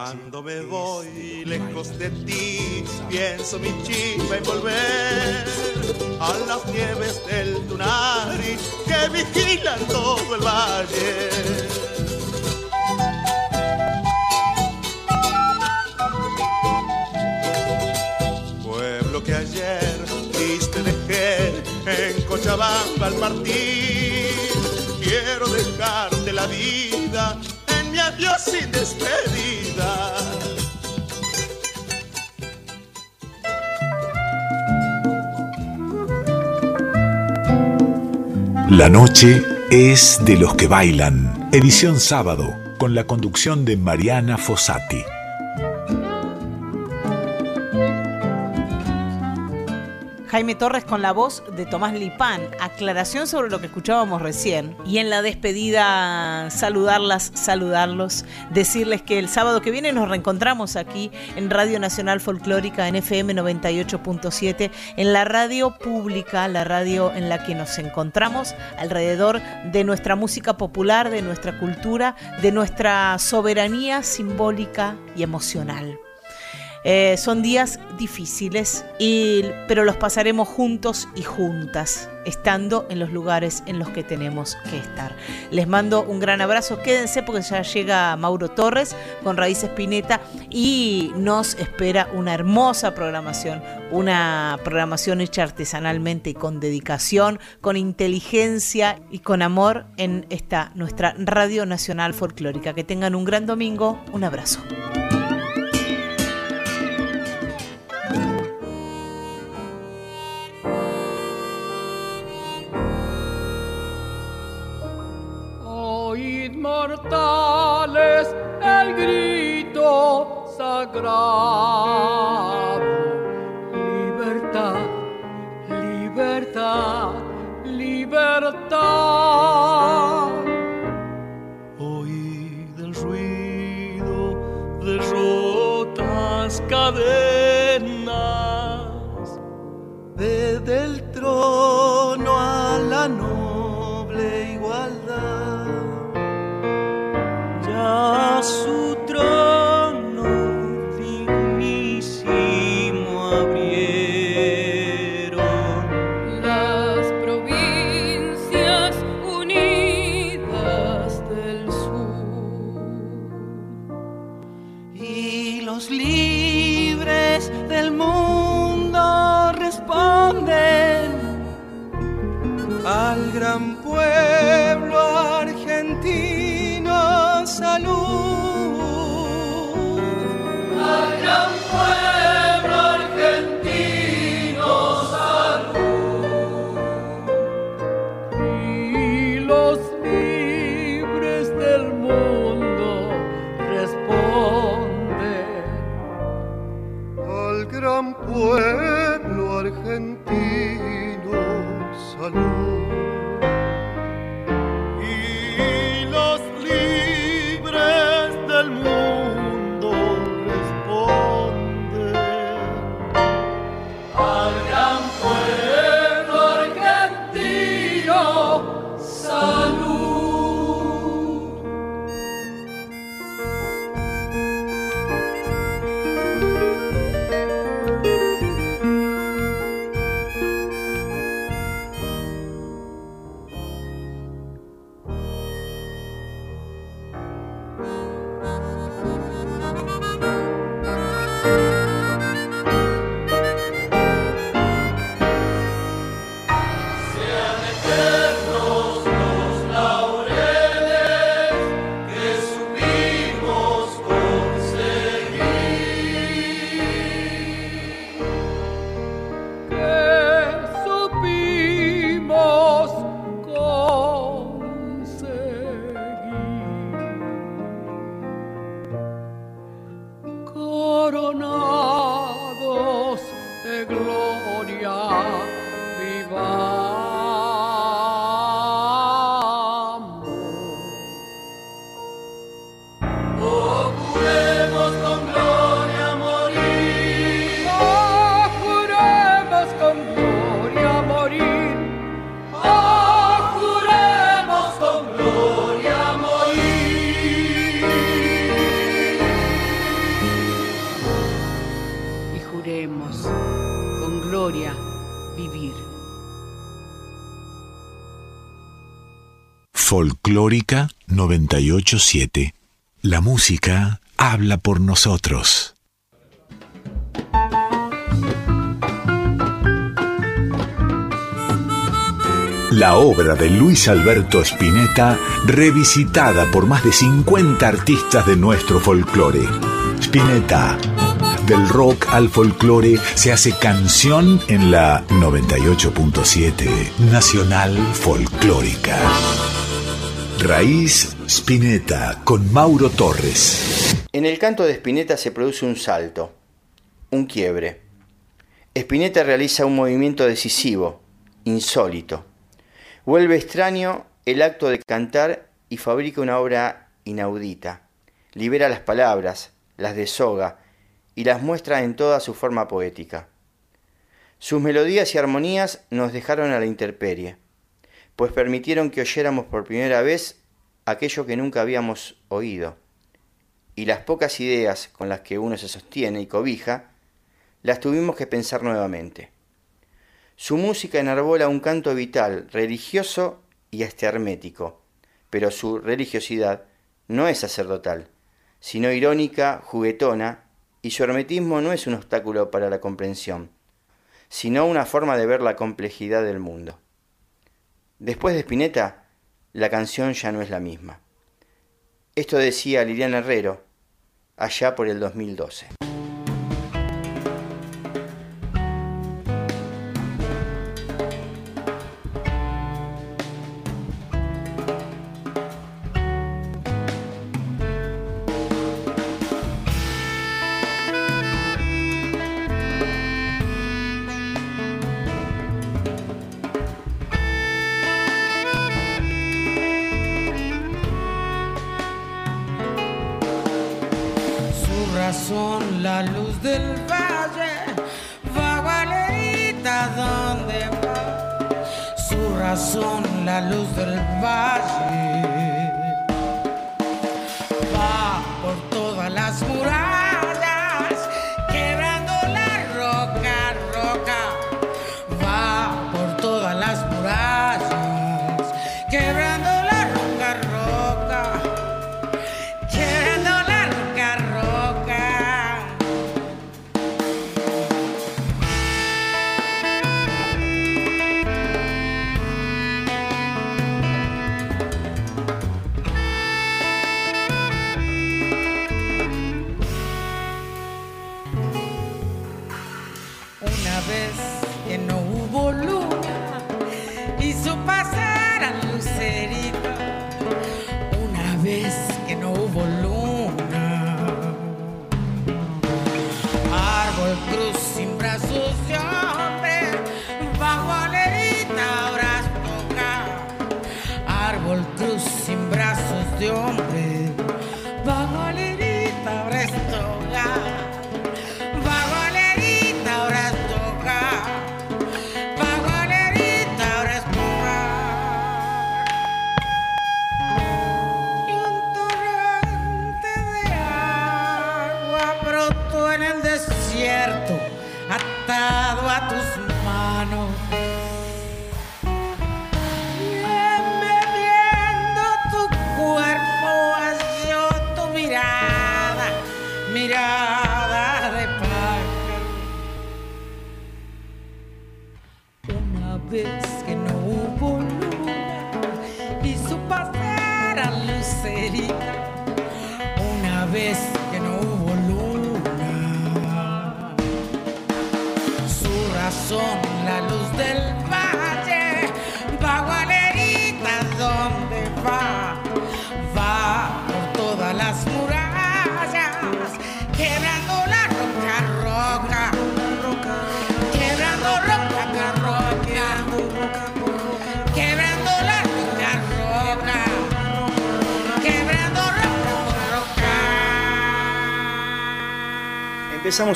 Cuando me voy lejos de ti, pienso mi chiva en volver a las nieves del Tunari que vigilan todo el valle. Pueblo que ayer viste dejé en Cochabamba al partir, quiero dejarte la vida despedida. La noche es de los que bailan. Edición sábado, con la conducción de Mariana Fossati. Jaime Torres con la voz de Tomás Lipán. Aclaración sobre lo que escuchábamos recién. Y en la despedida, saludarlas, saludarlos, decirles que el sábado que viene nos reencontramos aquí en Radio Nacional Folclórica en FM 98.7, en la radio pública, la radio en la que nos encontramos alrededor de nuestra música popular, de nuestra cultura, de nuestra soberanía simbólica y emocional. Eh, son días difíciles, pero los pasaremos juntos y juntas, estando en los lugares en los que tenemos que estar. Les mando un gran abrazo, quédense porque ya llega Mauro Torres con Raíz Espineta y nos espera una hermosa programación, una programación hecha artesanalmente y con dedicación, con inteligencia y con amor en esta nuestra Radio Nacional Folclórica. Que tengan un gran domingo, un abrazo. Mortales el grito sagrado. Libertad, libertad, libertad. Oíd el ruido de rotas cadenas, desde el trono a la noble igualdad a 987. La música habla por nosotros. La obra de Luis Alberto Spinetta, revisitada por más de 50 artistas de nuestro folclore. Spinetta, del rock al folclore, se hace canción en la 98.7 Nacional Folclórica. Raíz Spinetta con Mauro Torres. En el canto de Spinetta se produce un salto, un quiebre. Spinetta realiza un movimiento decisivo, insólito. Vuelve extraño el acto de cantar y fabrica una obra inaudita. Libera las palabras, las deshoga y las muestra en toda su forma poética. Sus melodías y armonías nos dejaron a la intemperie, pues permitieron que oyéramos por primera vez aquello que nunca habíamos oído, y las pocas ideas con las que uno se sostiene y cobija, las tuvimos que pensar nuevamente. Su música enarbola un canto vital, religioso y hasta hermético, pero su religiosidad no es sacerdotal, sino irónica, juguetona, y su hermetismo no es un obstáculo para la comprensión, sino una forma de ver la complejidad del mundo. Después de Spinetta, la canción ya no es la misma. Esto decía Liliana Herrero allá por el 2012. Hizo pasar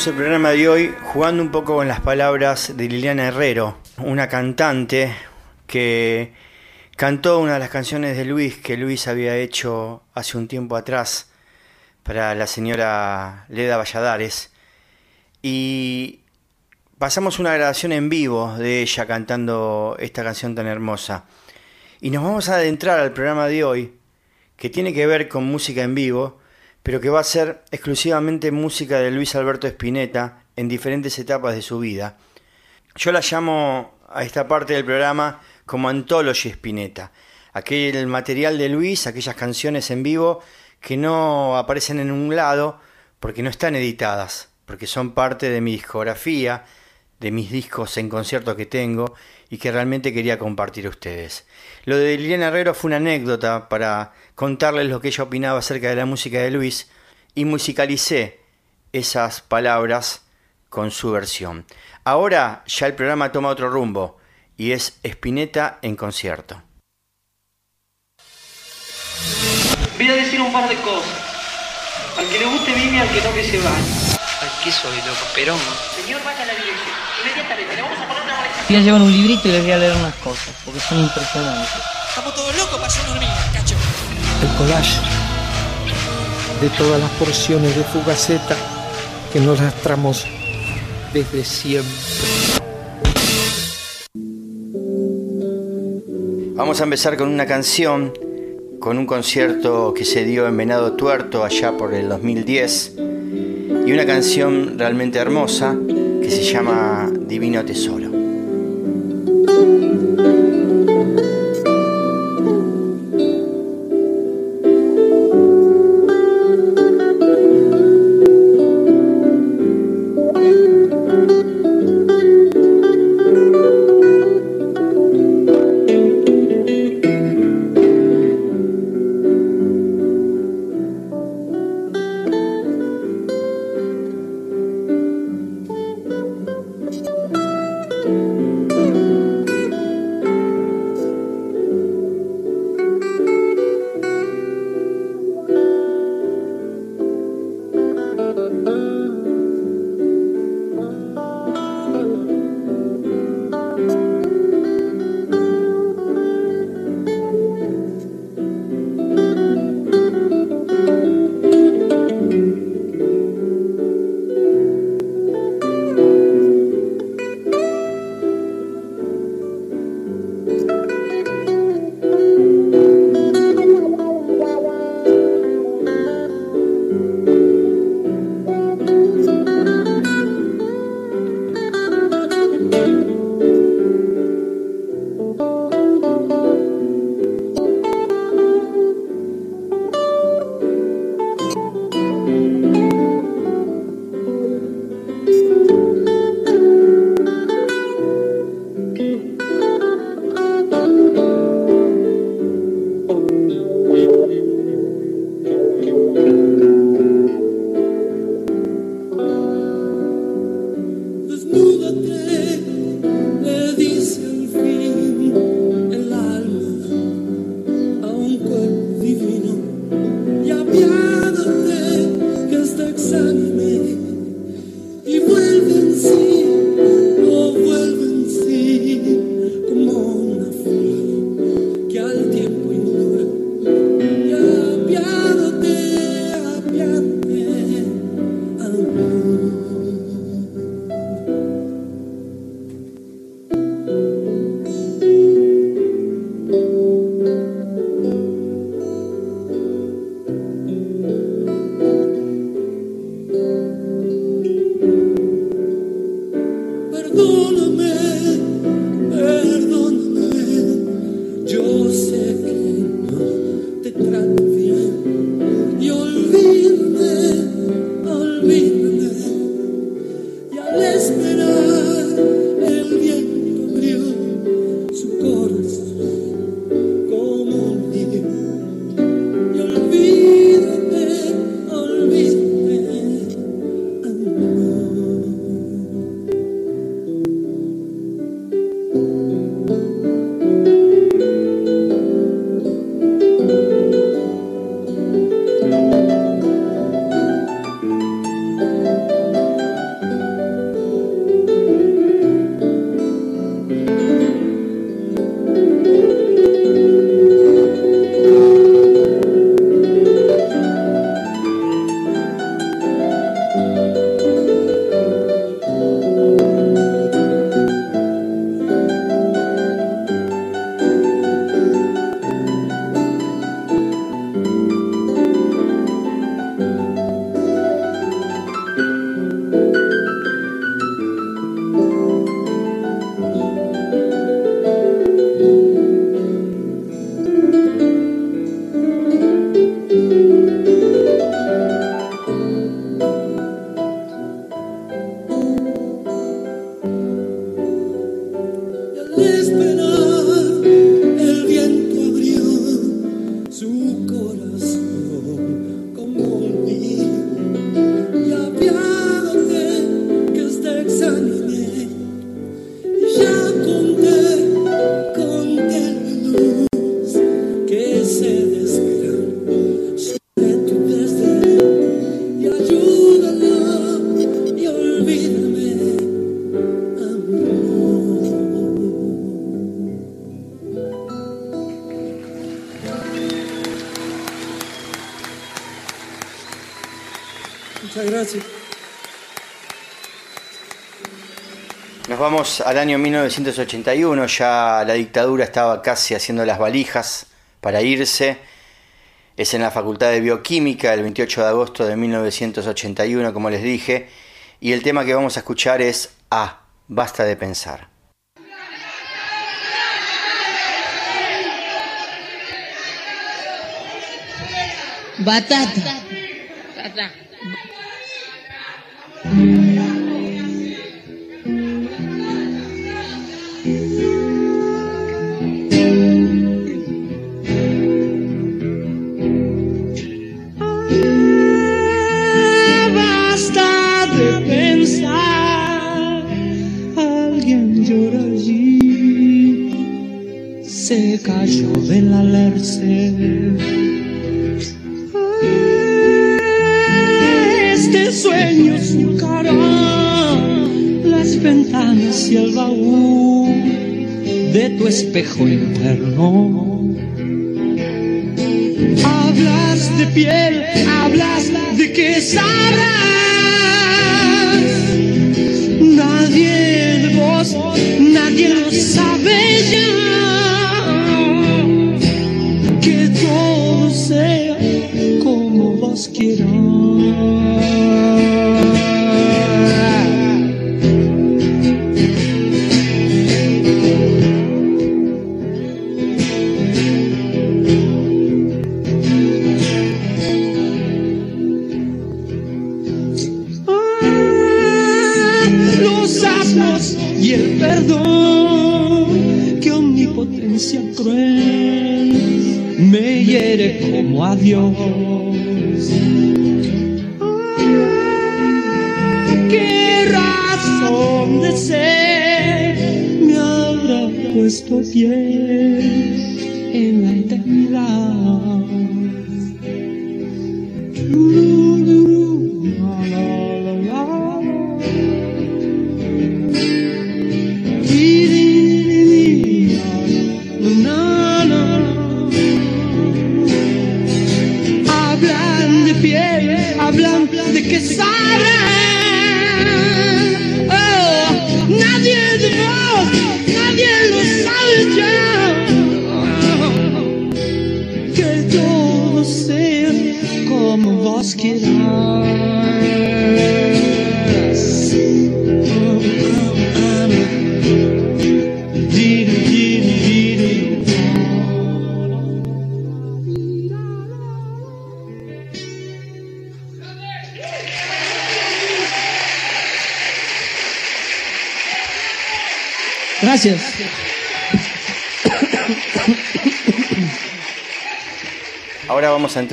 el programa de hoy jugando un poco con las palabras de Liliana Herrero, una cantante que cantó una de las canciones de Luis que Luis había hecho hace un tiempo atrás para la señora Leda Valladares. Y pasamos una grabación en vivo de ella cantando esta canción tan hermosa. Y nos vamos a adentrar al programa de hoy, que tiene que ver con música en vivo, pero que va a ser exclusivamente música de Luis Alberto Spinetta en diferentes etapas de su vida. Yo la llamo a esta parte del programa como Anthology Spinetta, aquel material de Luis, aquellas canciones en vivo que no aparecen en un lado porque no están editadas, porque son parte de mi discografía, de mis discos en concierto que tengo y que realmente quería compartir a ustedes. Lo de Liliana Herrero fue una anécdota para contarles lo que ella opinaba acerca de la música de Luis y musicalicé esas palabras con su versión. Ahora ya el programa toma otro rumbo y es Spinetta en concierto. Voy a decir un par de cosas. Al que le guste vive, al que no que se vaya. ¿Qué soy, loco? Perón. Señor, vaya a la dirección. Inmediatamente, le vamos a poner una molestia. Voy a llevar un librito y les voy a leer unas cosas, porque son impresionantes. Estamos todos locos para hacer una hormiga, cacho. El collage de todas las porciones de Fugaceta que nos arrastramos desde siempre. Vamos a empezar con una canción, con un concierto que se dio en Venado Tuerto allá por el 2010 y una canción realmente hermosa que se llama Divino Tesoro. Muchas gracias. Nos vamos al año 1981, ya la dictadura estaba casi haciendo las valijas para irse. Es en la Facultad de Bioquímica el 28 de agosto de 1981, como les dije, y el tema que vamos a escuchar es Ah, basta de pensar. Batata. Basta de pensar, alguien llora allí, se cayó del alerce. Ventanas y el baúl de tu espejo interno. Hablas de piel, hablas de que sabrás. Nadie de vos, nadie lo sabe ya. Que todo sea como vos quieras. Dios. ¿Qué razón de ser me habrá puesto pie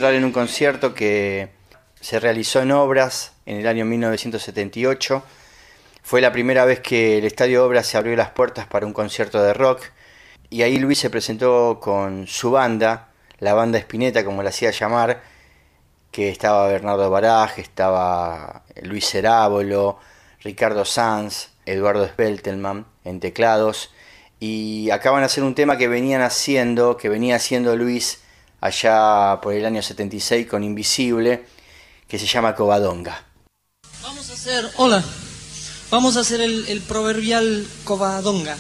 en un concierto que se realizó en Obras en el año 1978. Fue la primera vez que el Estadio Obras se abrió las puertas para un concierto de rock y ahí Luis se presentó con su banda, la banda Espineta como la hacía llamar, que estaba Bernardo Baraj, estaba Luis Cerábolo, Ricardo Sanz, Eduardo Speltelman en teclados y acaban de hacer un tema que venían haciendo, que venía haciendo Luis allá por el año 76 con Invisible, que se llama Covadonga. Vamos a hacer, hola, vamos a hacer el, el proverbial covadonga.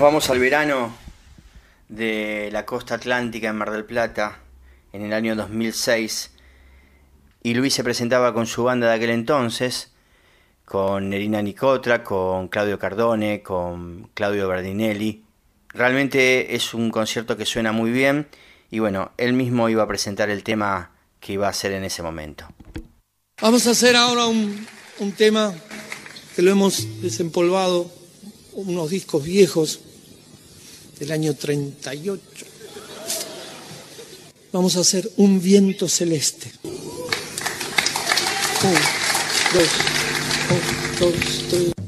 Vamos al verano de la costa atlántica en Mar del Plata en el año 2006 y Luis se presentaba con su banda de aquel entonces, con Nerina Nicotra, con Claudio Cardone, con Claudio Bardinelli. Realmente es un concierto que suena muy bien y bueno, él mismo iba a presentar el tema que iba a hacer en ese momento. Vamos a hacer ahora un tema que lo hemos desempolvado, unos discos viejos del año 38. Vamos a hacer un viento celeste. Un, dos, dos, tres.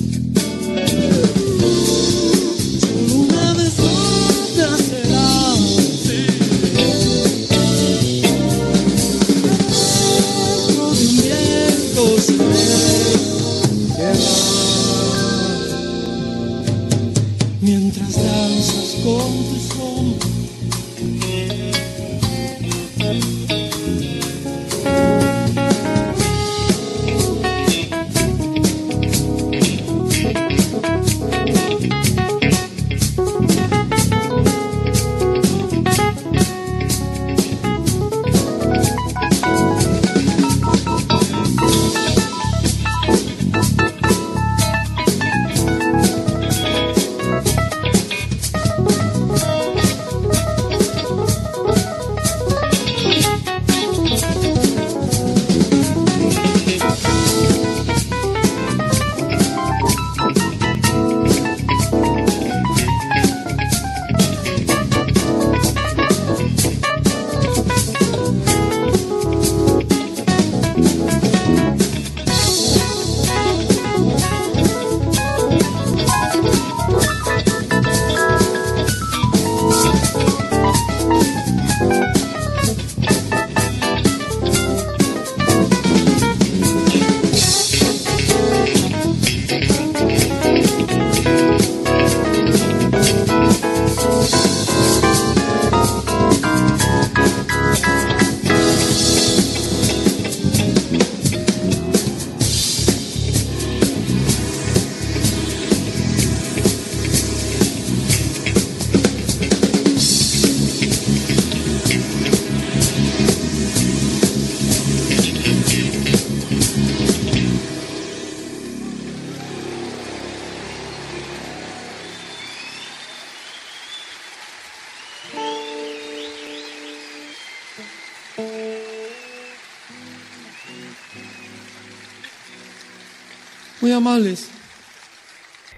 amables.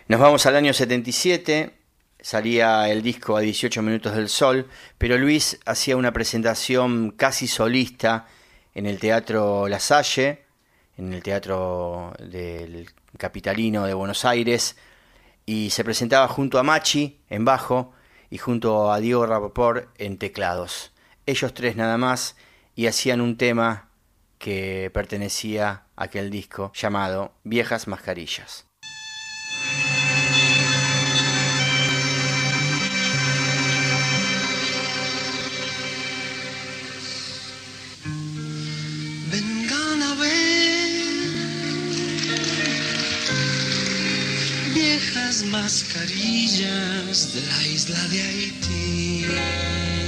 Nos vamos al año 77, salía el disco a 18 minutos del sol, pero Luis hacía una presentación casi solista en el Teatro La Salle, en el Teatro del Capitalino de Buenos Aires, y se presentaba junto a Machi en bajo y junto a Diego Rapoport en teclados. Ellos tres nada más y hacían un tema que pertenecía aquel disco llamado Viejas Mascarillas. Vengan a ver viejas mascarillas de la isla de Haití.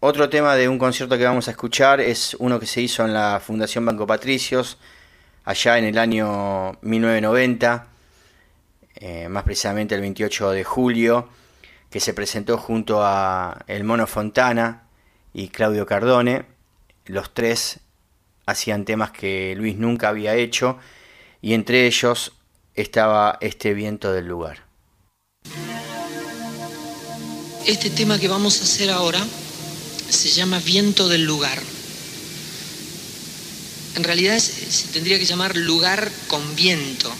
Otro tema de un concierto que vamos a escuchar es uno que se hizo en la Fundación Banco Patricios, allá en el año 1990, eh, más precisamente el 28 de julio, que se presentó junto a El Mono Fontana y Claudio Cardone. Los tres hacían temas que Luis nunca había hecho y entre ellos estaba este viento del lugar. Este tema que vamos a hacer ahora se llama Viento del Lugar. En realidad se, tendría que llamar lugar con viento.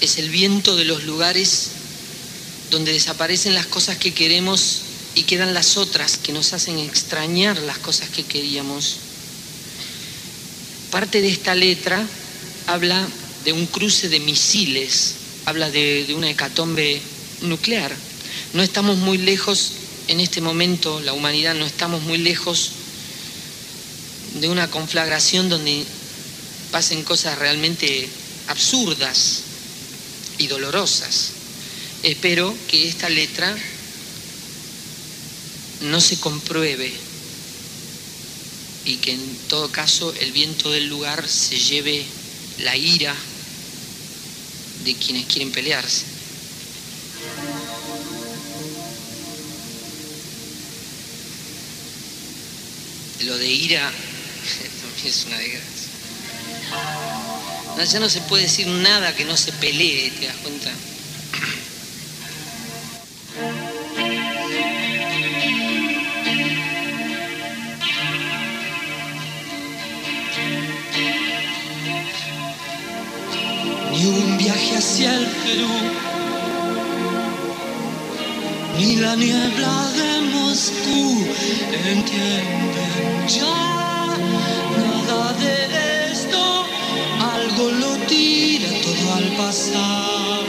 Es el viento de los lugares donde desaparecen las cosas que queremos y quedan las otras que nos hacen extrañar las cosas que queríamos. Parte de esta letra habla de un cruce de misiles, habla de, una hecatombe nuclear. No estamos muy lejos en este momento, la humanidad no estamos muy lejos de una conflagración donde pasen cosas realmente absurdas y dolorosas. Espero que esta letra no se compruebe y que en todo caso el viento del lugar se lleve la ira de quienes quieren pelearse. Lo de ira también es una desgracia. Ya no se puede decir nada que no se pelee, ¿te das cuenta? Ni un viaje hacia el Perú, ni la niebla de Moscú entienden ya nada de esto, algo lo tira todo al pasar.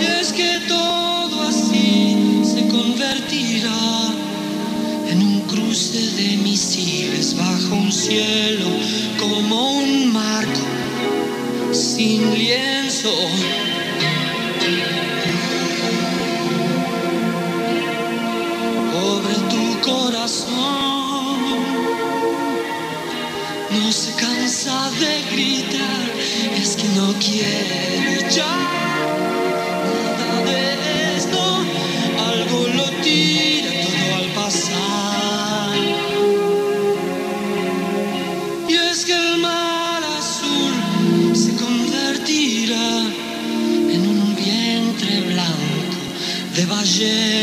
Es que todo así se convertirá en un cruce de bajo un cielo como un marco sin lienzo. Pobre tu corazón, no se cansa de gritar, es que no quiere ya nada de esto, algo lo tira de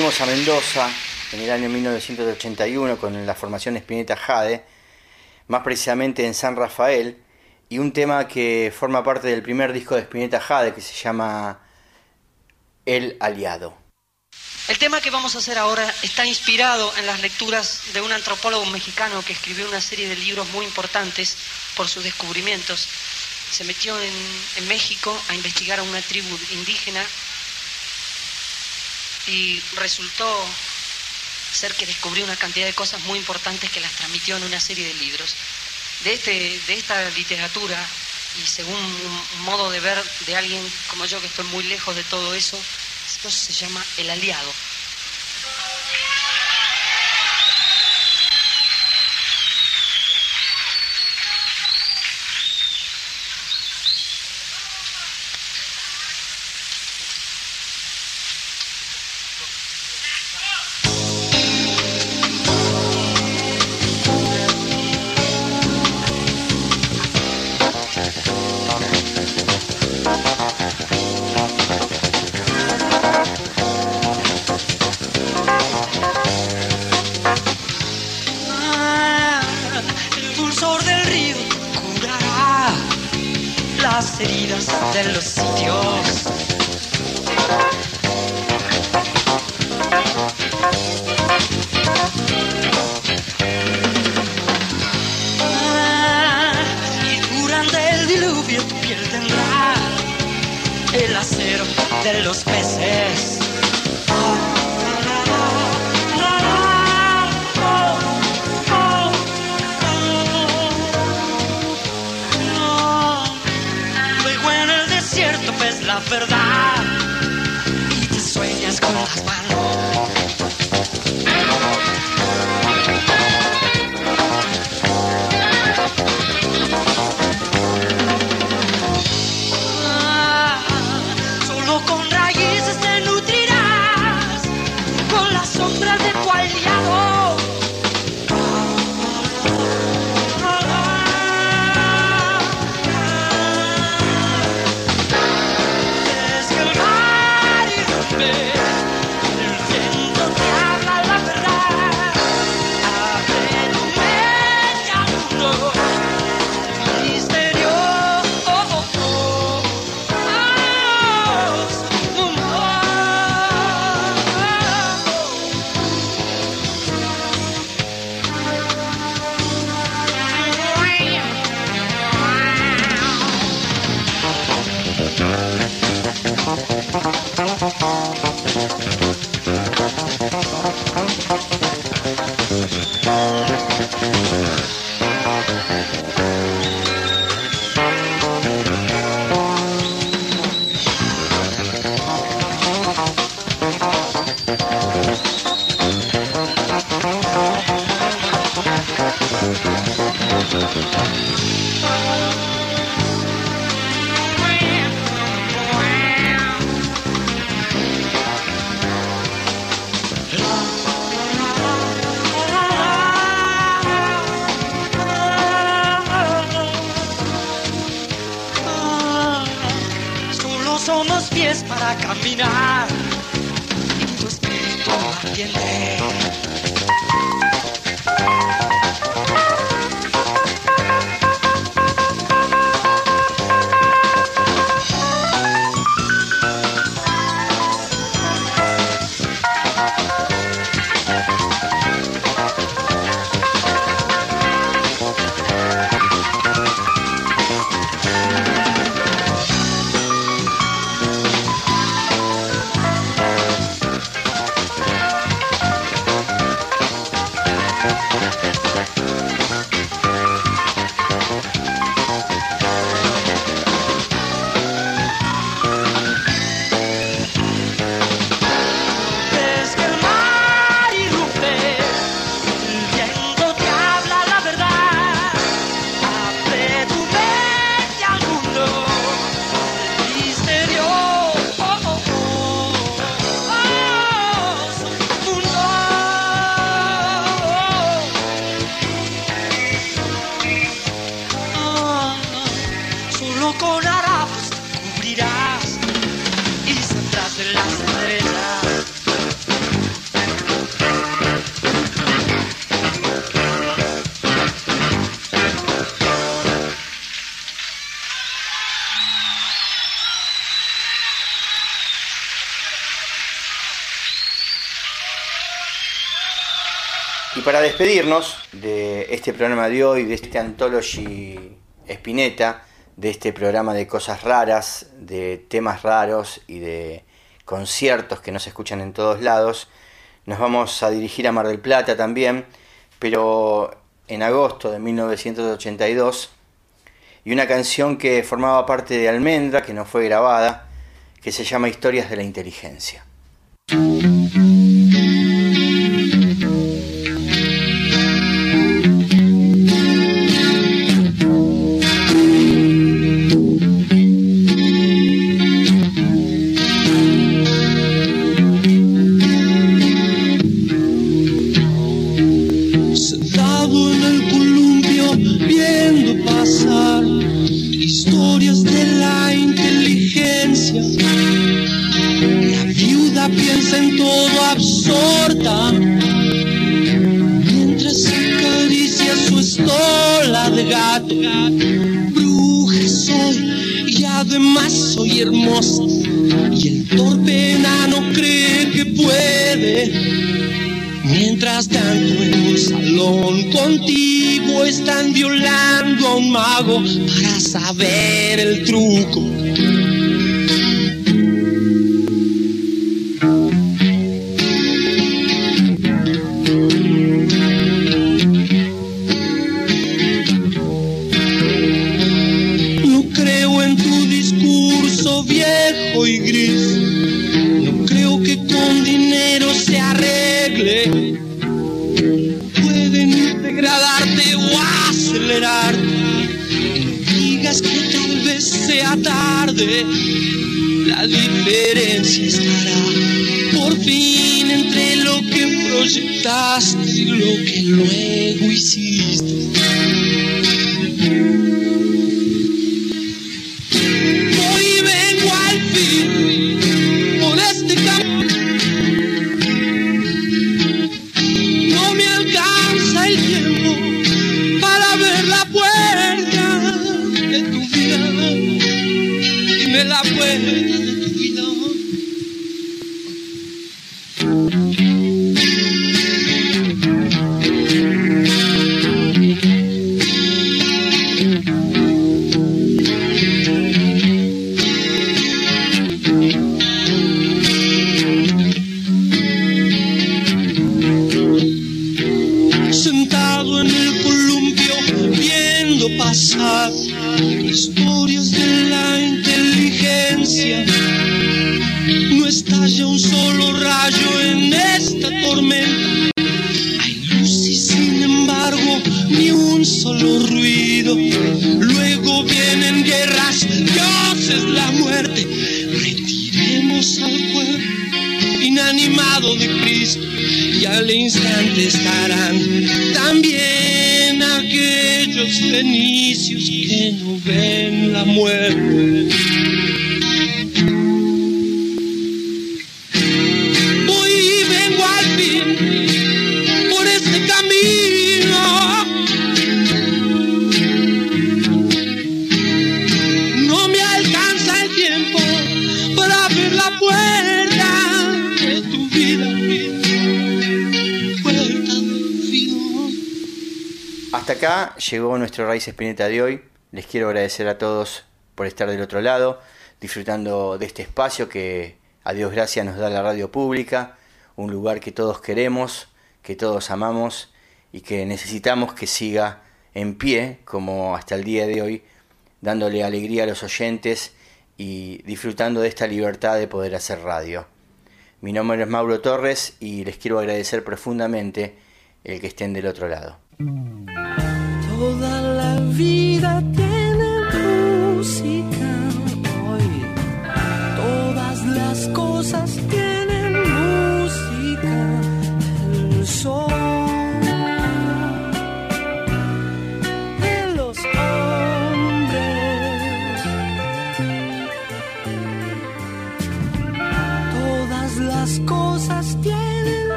A Mendoza en el año 1981 con la formación Spinetta Jade, más precisamente en San Rafael, y un tema que forma parte del primer disco de Spinetta Jade que se llama El Aliado. El tema que vamos a hacer ahora está inspirado en las lecturas de un antropólogo mexicano que escribió una serie de libros muy importantes por sus descubrimientos. Se metió en, en México a investigar a una tribu indígena y resultó ser que descubrió una cantidad de cosas muy importantes que las transmitió en una serie de libros. De, este, de esta literatura, y según un modo de ver de alguien como yo que estoy muy lejos de todo eso, esto se llama El Aliado. Y para despedirnos de este programa de hoy, de este Anthology Spinetta, de este programa de cosas raras, de temas raros y de conciertos que no se escuchan en todos lados, nos vamos a dirigir a Mar del Plata también, pero en agosto de 1982, y una canción que formaba parte de Almendra, que no fue grabada, que se llama Historias de la Inteligencia. Mientras en un salón contigo están violando a un mago para saber el truco. Luego nuestro Raíz Espineta de hoy. Les quiero agradecer a todos por estar del otro lado, disfrutando de este espacio que a Dios gracias nos da la radio pública, un lugar que todos queremos, que todos amamos y que necesitamos que siga en pie como hasta el día de hoy, dándole alegría a los oyentes y disfrutando de esta libertad de poder hacer radio. Mi nombre es Mauro Torres y les quiero agradecer profundamente el que estén del otro lado. Toda la vida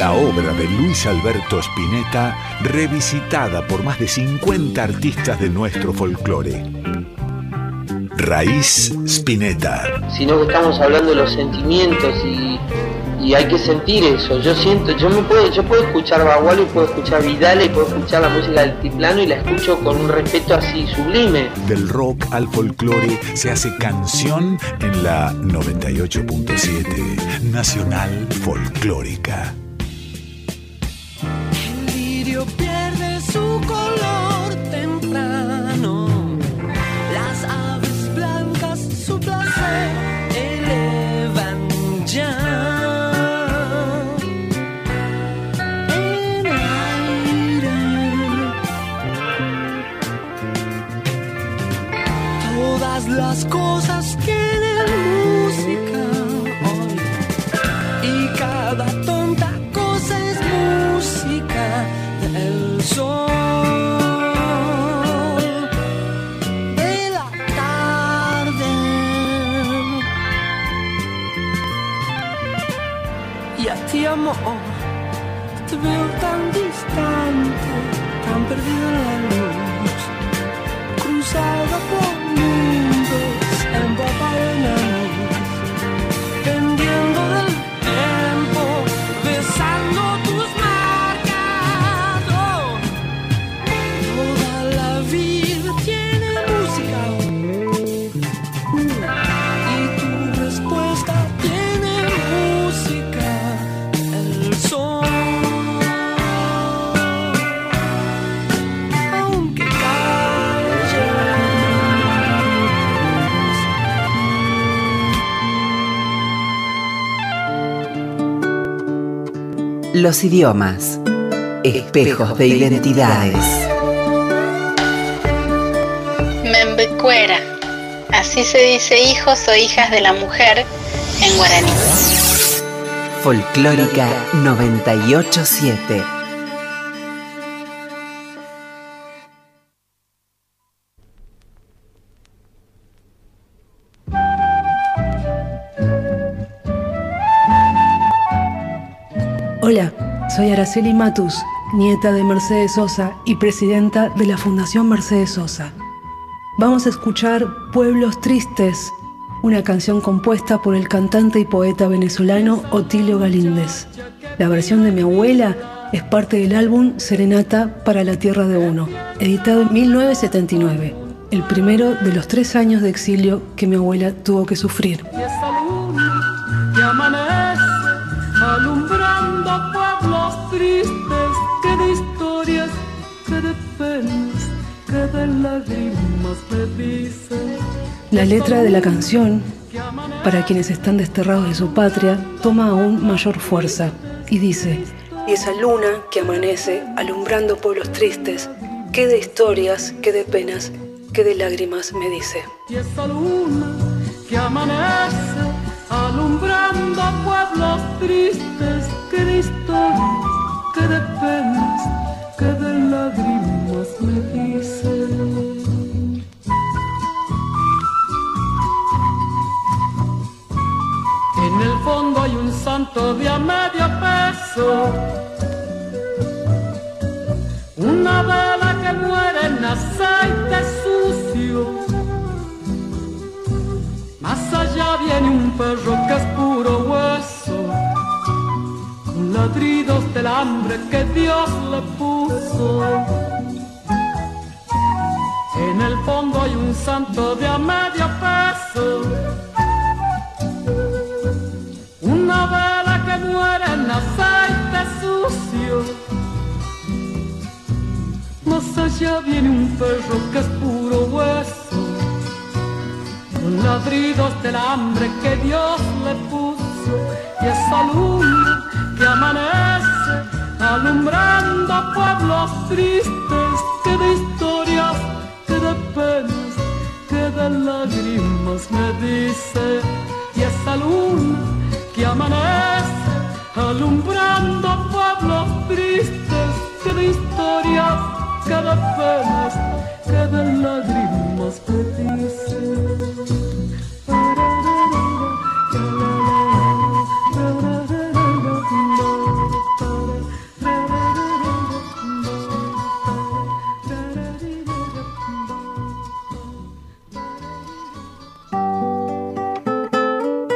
la obra de Luis Alberto Spinetta, revisitada por más de 50 artistas de nuestro folclore. Raíz Spinetta. sino que estamos hablando de los sentimientos y, y hay que sentir eso. Yo siento, yo me puedo, yo puedo escuchar Bagualo y puedo escuchar Vidal y puedo escuchar la música del Tiplano y la escucho con un respeto así sublime. Del rock al folclore se hace canción en la 98.7 Nacional Folclórica. Los idiomas. Espejos de identidades. Membecuera. Así se dice hijos o hijas de la mujer en guaraní. Folclórica 987. Soy Araceli Matus, nieta de Mercedes Sosa y presidenta de la Fundación Mercedes Sosa. Vamos a escuchar Pueblos Tristes, una canción compuesta por el cantante y poeta venezolano Otilio Galíndez. La versión de mi abuela es parte del álbum Serenata para la Tierra de Uno, editado en 1979, el primero de los tres años de exilio que mi abuela tuvo que sufrir. Tristes que de historias, que de penas, que de lágrimas me dicen. La letra de la canción, para quienes están desterrados de su patria, toma aún mayor fuerza y dice, Y esa luna que amanece alumbrando pueblos tristes, qué de historias, qué de penas, qué de lágrimas me dice. Y esa luna que amanece alumbrando pueblos tristes, qué de historias, qué de penas, qué de lágrimas me dice. En el fondo hay un santo de a medio peso. Una vela que muere en aceite sucio. Más allá viene un perro que es puro hueso. Ladridos del hambre que Dios le puso. En el fondo hay un santo de a medio peso. Una vela que muere en aceite sucio. Más allá viene un perro que es puro hueso. Ladridos del hambre que Dios le puso. Y esa luna que amanece alumbrando pueblos tristes. Que de historias, que de penas, que de lágrimas me dice. Y esa luna que amanece alumbrando pueblos tristes que de historias, que de penas, que de lágrimas me dice.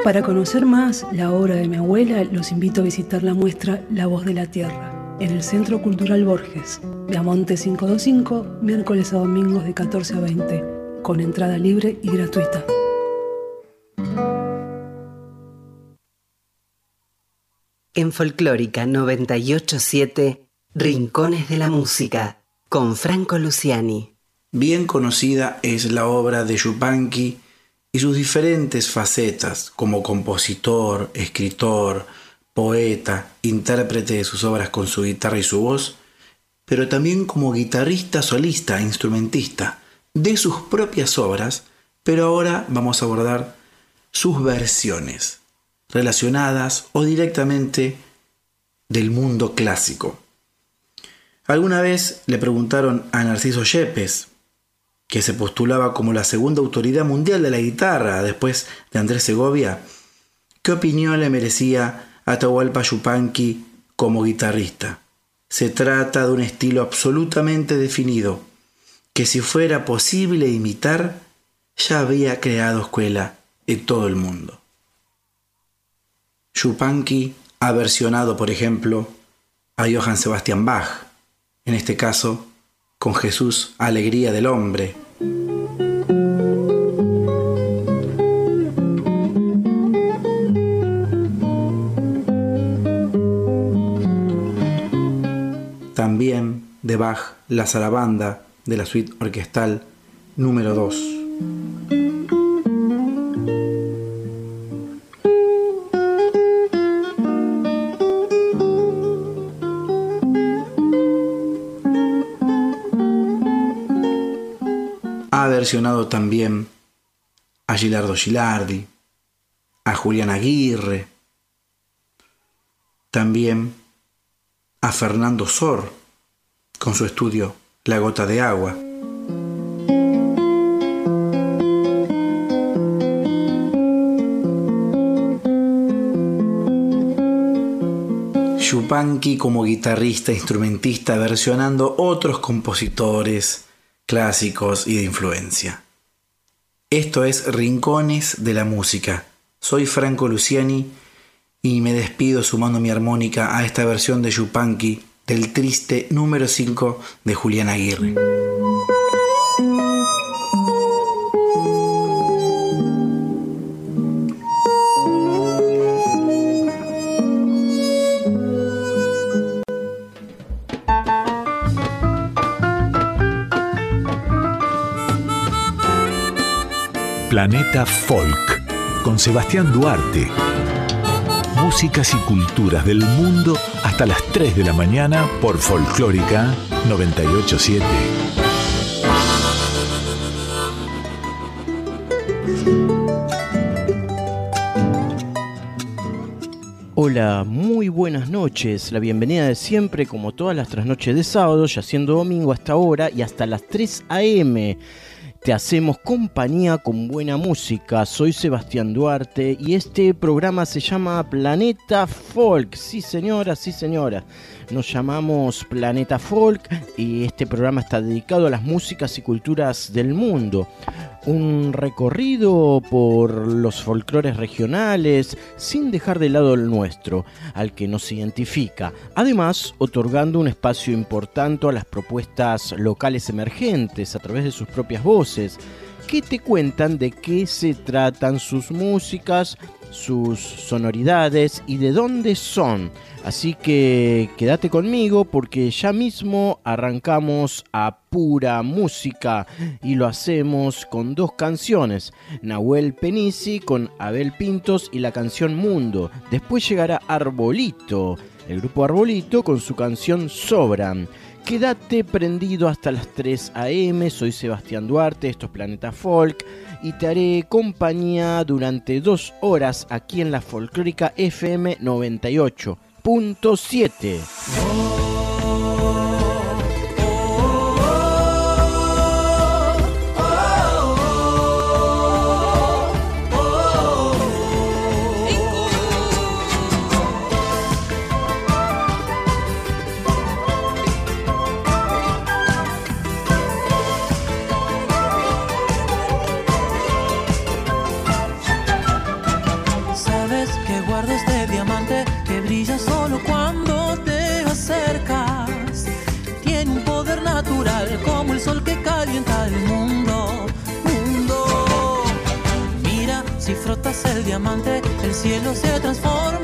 Para conocer más la obra de mi abuela, los invito a visitar la muestra La Voz de la Tierra en el Centro Cultural Borges, de Amonte 525, miércoles a domingos de 14 a 20, con entrada libre y gratuita. En Folclórica 987, Rincones de la Música, con Franco Luciani. Bien conocida es la obra de Yupanqui y sus diferentes facetas como compositor, escritor, poeta, intérprete de sus obras con su guitarra y su voz, pero también como guitarrista solista, instrumentista de sus propias obras, pero ahora vamos a abordar sus versiones relacionadas o directamente del mundo clásico. Alguna vez le preguntaron a Narciso Yepes, que se postulaba como la segunda autoridad mundial de la guitarra después de Andrés Segovia, qué opinión le merecía Atahualpa Yupanqui como guitarrista. Se trata de un estilo absolutamente definido, que si fuera posible imitar, ya había creado escuela en todo el mundo. Yupanqui ha versionado, por ejemplo, a Johann Sebastian Bach, en este caso, con Jesús Alegría del Hombre. También de Bach la zarabanda de la suite orquestal número 2. Ha versionado también a Gilardo Gilardi, a Julián Aguirre, también a Fernando Sor con su estudio La gota de agua. Yupanqui como guitarrista, instrumentista, versionando otros compositores clásicos y de influencia. Esto es Rincones de la Música. Soy Franco Luciani y me despido sumando mi armónica a esta versión de Yupanqui del triste número 5 de Julián Aguirre. Planeta Folk con Sebastián Duarte. Músicas y culturas del mundo hasta las 3 de la mañana por Folclórica 987. Hola, muy buenas noches. La bienvenida de siempre, como todas las trasnoches de sábado, ya siendo domingo hasta ahora y hasta las 3 a.m. Te hacemos compañía con buena música. Soy Sebastián Duarte y este programa se llama Planeta Folk. Sí, señora, sí, señora. Nos llamamos Planeta Folk y este programa está dedicado a las músicas y culturas del mundo. Un recorrido por los folclores regionales sin dejar de lado el nuestro, al que nos identifica. Además, otorgando un espacio importante a las propuestas locales emergentes a través de sus propias voces que te cuentan de qué se tratan sus músicas, sus sonoridades y de dónde son. Así que quédate conmigo porque ya mismo arrancamos a pura música y lo hacemos con dos canciones. Nahuel Penisi con Abel Pintos y la canción Mundo. Después llegará Arbolito, el grupo Arbolito con su canción Sobran. Quédate prendido hasta las 3 a.m. Soy Sebastián Duarte, esto es Planeta Folk y te haré compañía durante dos horas aquí en la folclórica FM 98.7. que guardo este diamante que brilla solo cuando te acercas. Tiene un poder natural como el sol que calienta el mundo. Mundo. Mira, si frotas el diamante, el cielo se transforma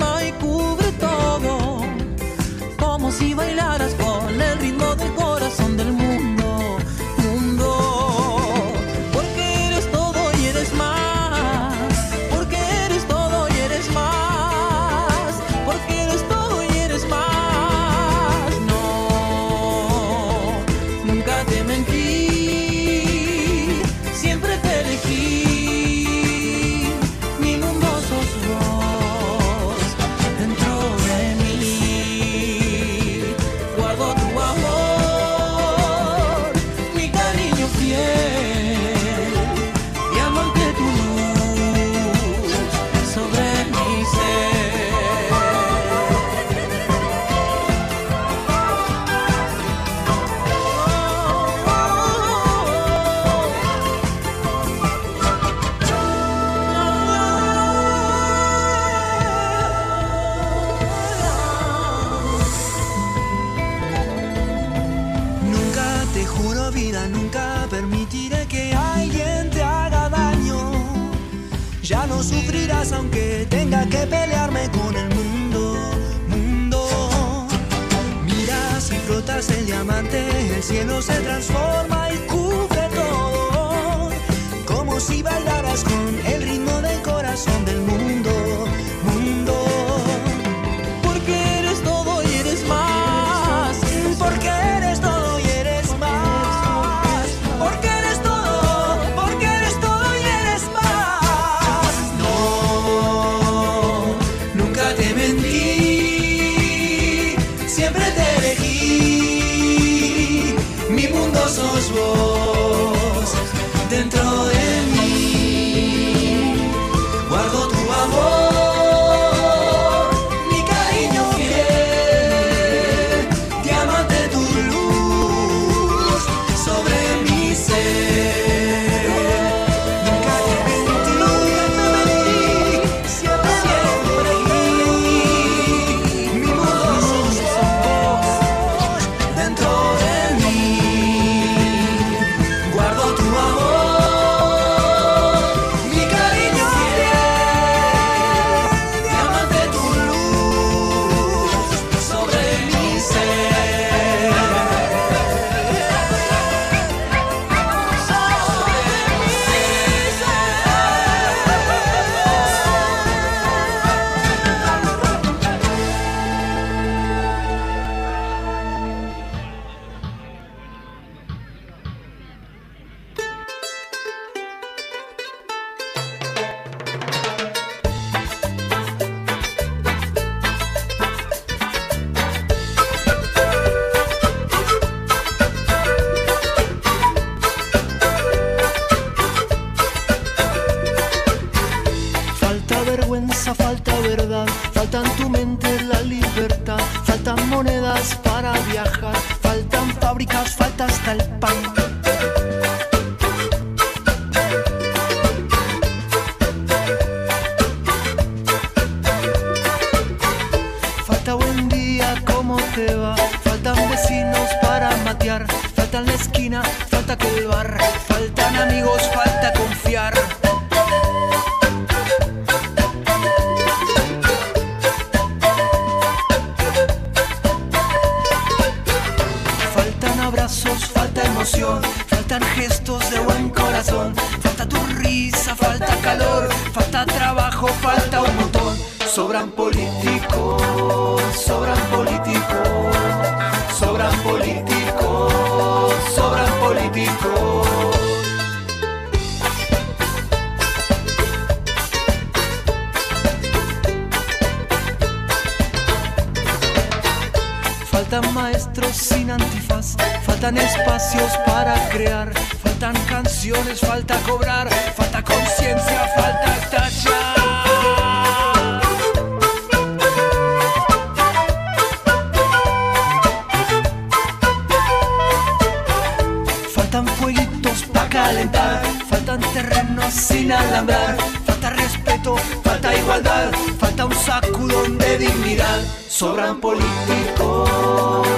Sobran políticos,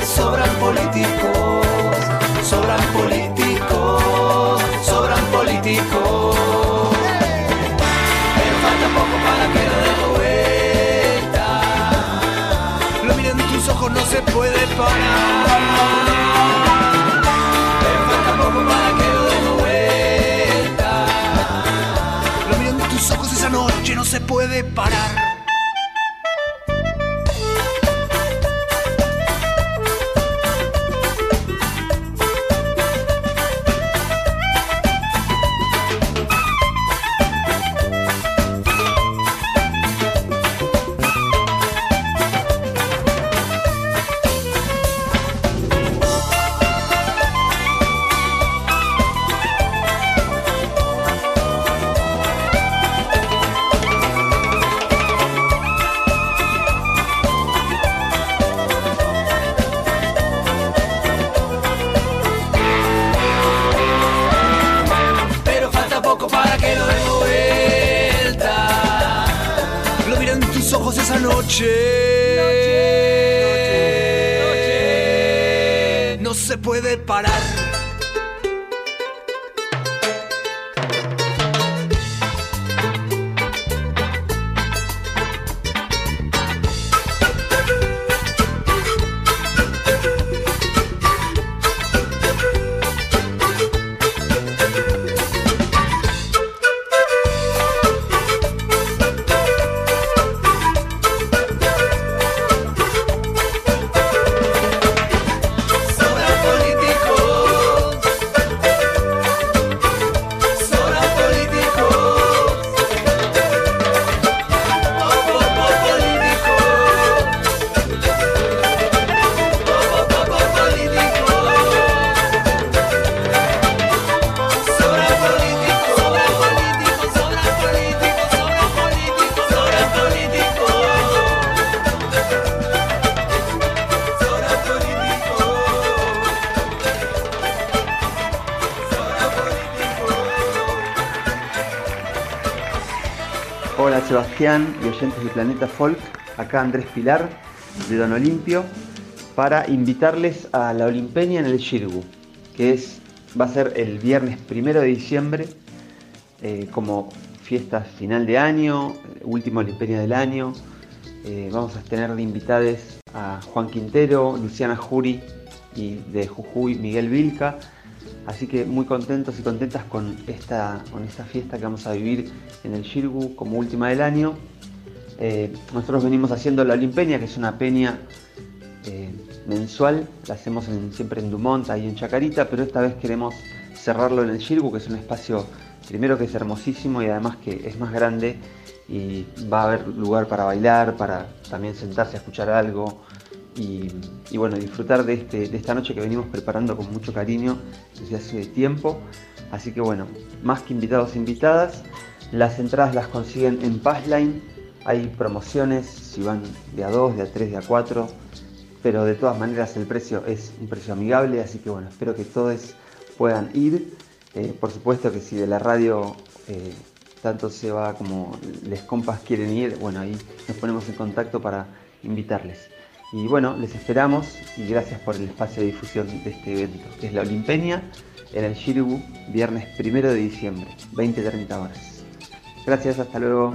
sobran políticos, sobran políticos, sobran políticos. Pero falta poco para que lo den vuelta. Lo miren en tus ojos, no se puede parar. Pero falta poco para que lo den vuelta. Lo miren en tus ojos esa noche, no se puede parar. Y oyentes de Planeta Folk, acá Andrés Pilar de Don Olimpio para invitarles a la Olimpeña en el Shirgu, que es, va a ser el viernes primero de diciembre eh, como fiesta final de año, última Olimpeña del año. Eh, vamos a tener de invitades a Juan Quintero, Luciana Juri y de Jujuy Miguel Vilca. Así que muy contentos y contentas con esta, con esta fiesta que vamos a vivir en el Shirgu como última del año. Eh, nosotros venimos haciendo la Olimpeña, que es una peña eh, mensual, la hacemos siempre en Dumont, ahí en Chacarita, pero esta vez queremos cerrarlo en el Shirgu, que es un espacio primero que es hermosísimo y además que es más grande y va a haber lugar para bailar, para también sentarse a escuchar algo y, bueno, disfrutar de, este, de esta noche que venimos preparando con mucho cariño desde hace tiempo. Así que bueno, más que invitados, e invitadas, las entradas las consiguen en Passline. Hay promociones, si van de a 2, de a 3, de a 4, pero de todas maneras el precio es un precio amigable, así que bueno, espero que todos puedan ir. Eh, por supuesto que si de la radio eh, tanto va como les compas quieren ir, bueno, ahí nos ponemos en contacto para invitarles. Y bueno, les esperamos y gracias por el espacio de difusión de este evento, que es la Olimpeña en el Shiribu, viernes primero de diciembre, 20-30 horas. Gracias, hasta luego.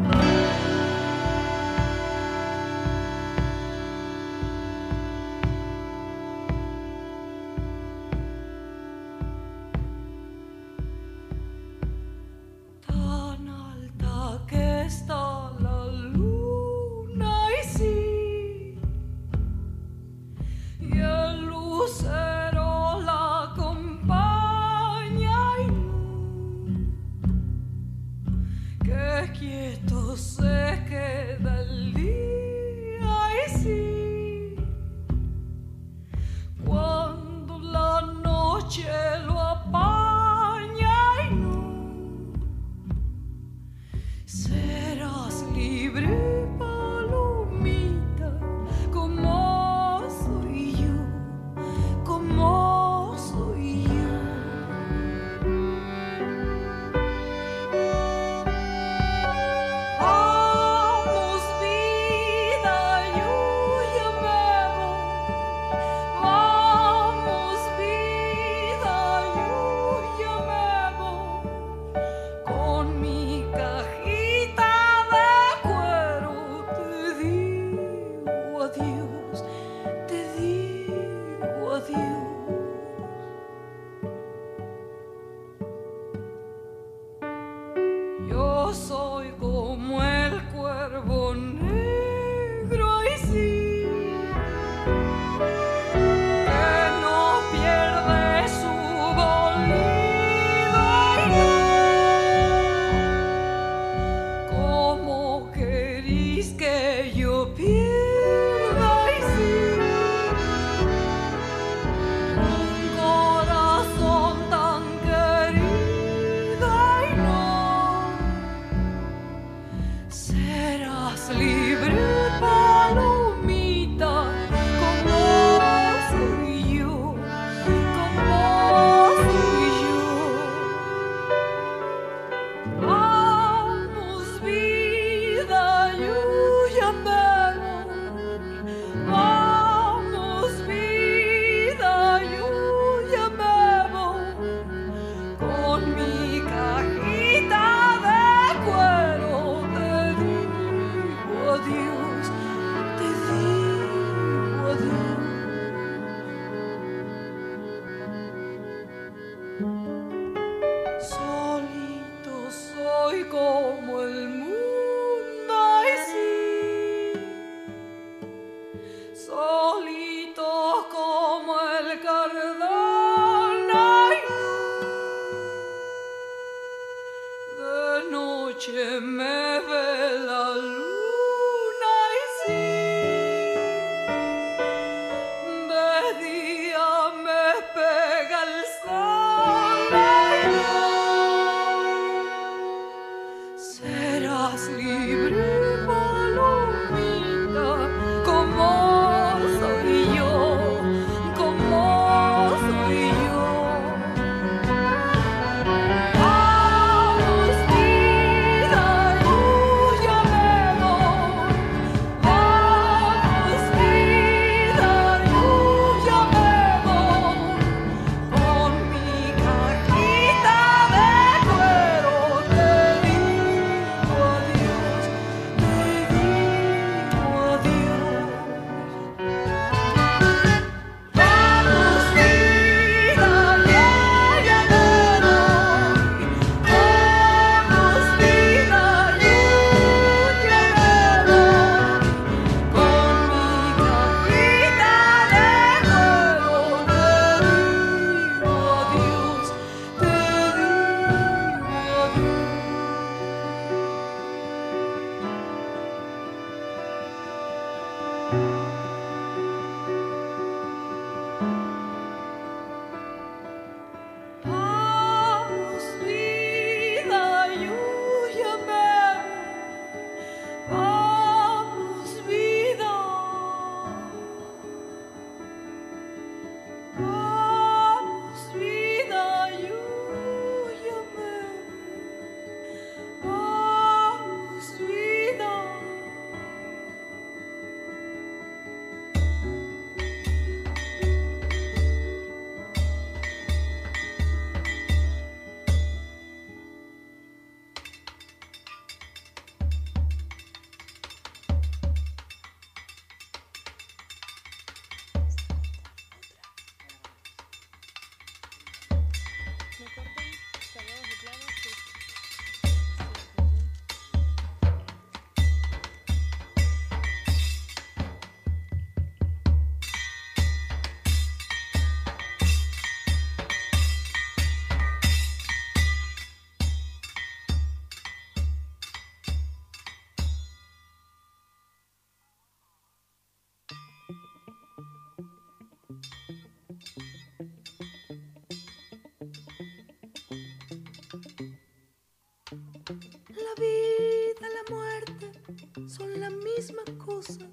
misma cosa.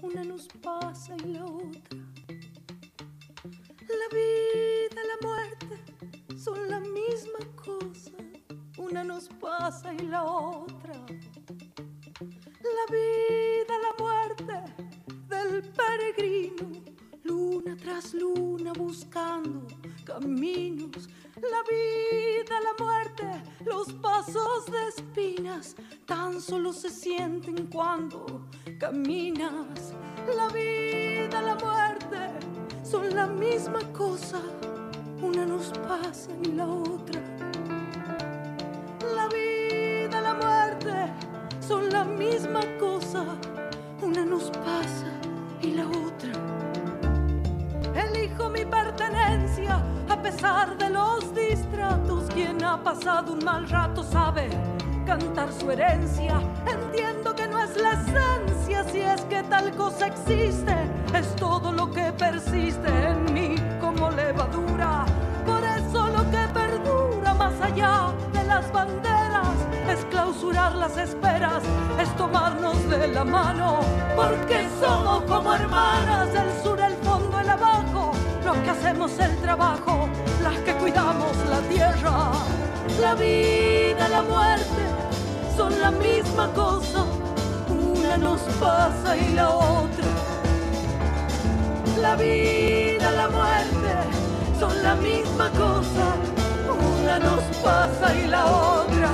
Una nos pasa y la cuando caminas. La vida, la muerte son la misma cosa, una nos pasa y la otra. La vida, la muerte son la misma cosa, una nos pasa y la otra. Elijo mi pertenencia a pesar de los distratos. Quien ha pasado un mal rato sabe cantar su herencia. Tal cosa existe. Es todo lo que persiste en mí como levadura. Por eso lo que perdura más allá de las banderas es clausurar las esperas, es tomarnos de la mano. Porque somos como hermanas, el sur, el fondo, el abajo. Los que hacemos el trabajo, las que cuidamos la tierra. La vida, la muerte son la misma cosa, nos pasa y la otra. La vida, la muerte son la misma cosa, una nos pasa y la otra.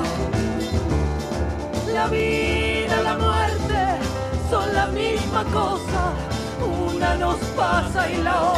La vida, la muerte son la misma cosa, una nos pasa y la otra.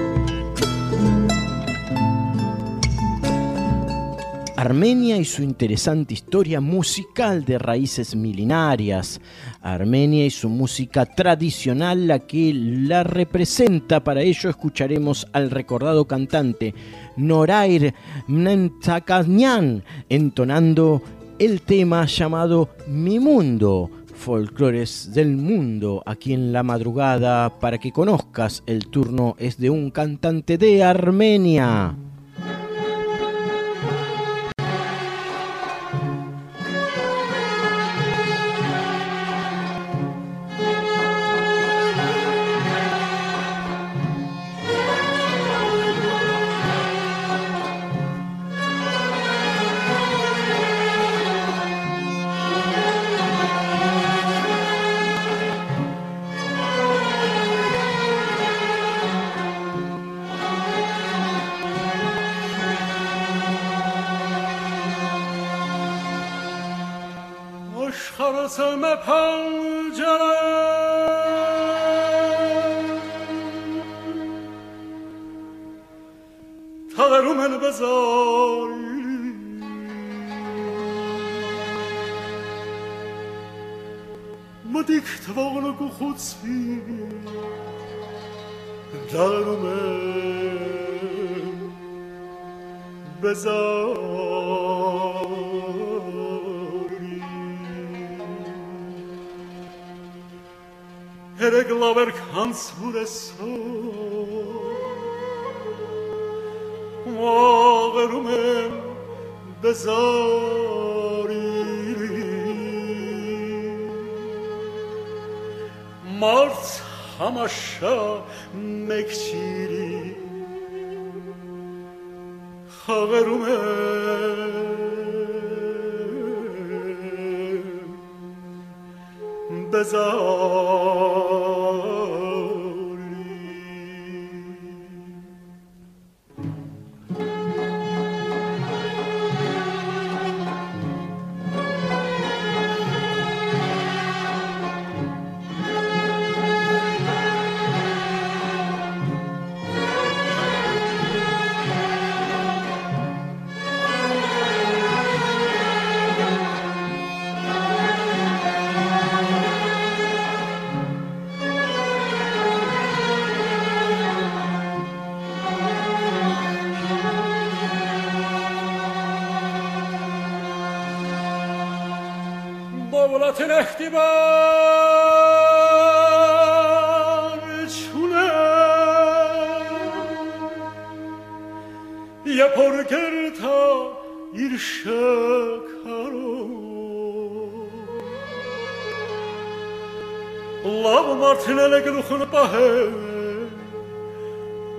Armenia y su interesante historia musical de raíces milenarias. Armenia y su música tradicional, la que la representa. Para ello escucharemos al recordado cantante Norair Mnentakasnyan entonando el tema llamado Mi Mundo. Folclores del mundo aquí en la madrugada para que conozcas el turno es de un cantante de Armenia.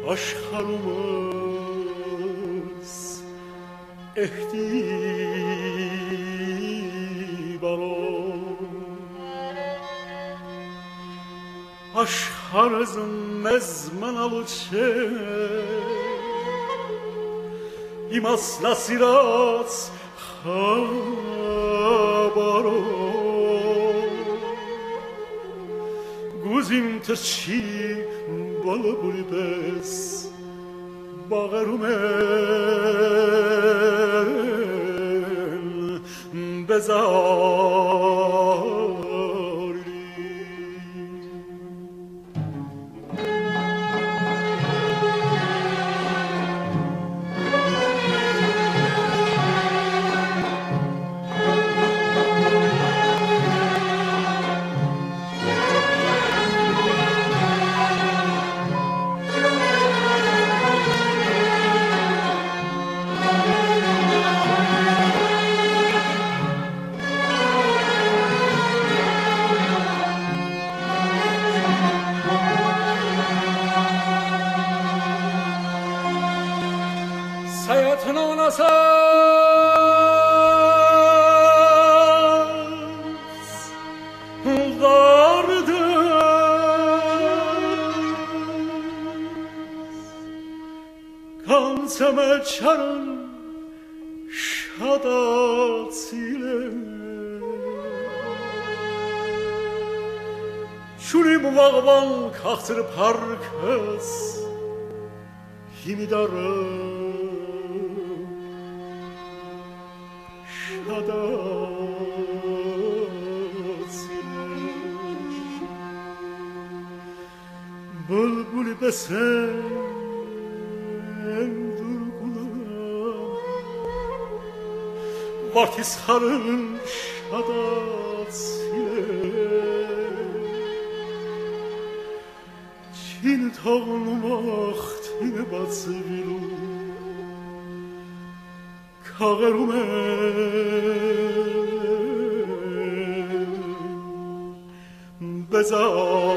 aşk hanımız ehdi balon. Aşk hanızın mezmen alıçı İmasla sıra شران شدا سیله چونی مواقبان کاختر پرکس هیمی دارم شدا بلبل بسه sarılmış adasıyla Çin tağılmak tine batsı bilu Kağerume Bezar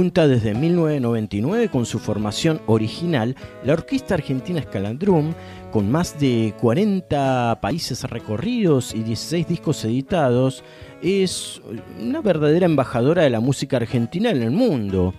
Junta desde 1999 con su formación original, la Orquesta Argentina Escalandrum, con más de 40 países recorridos y 16 discos editados, es una verdadera embajadora de la música argentina en el mundo.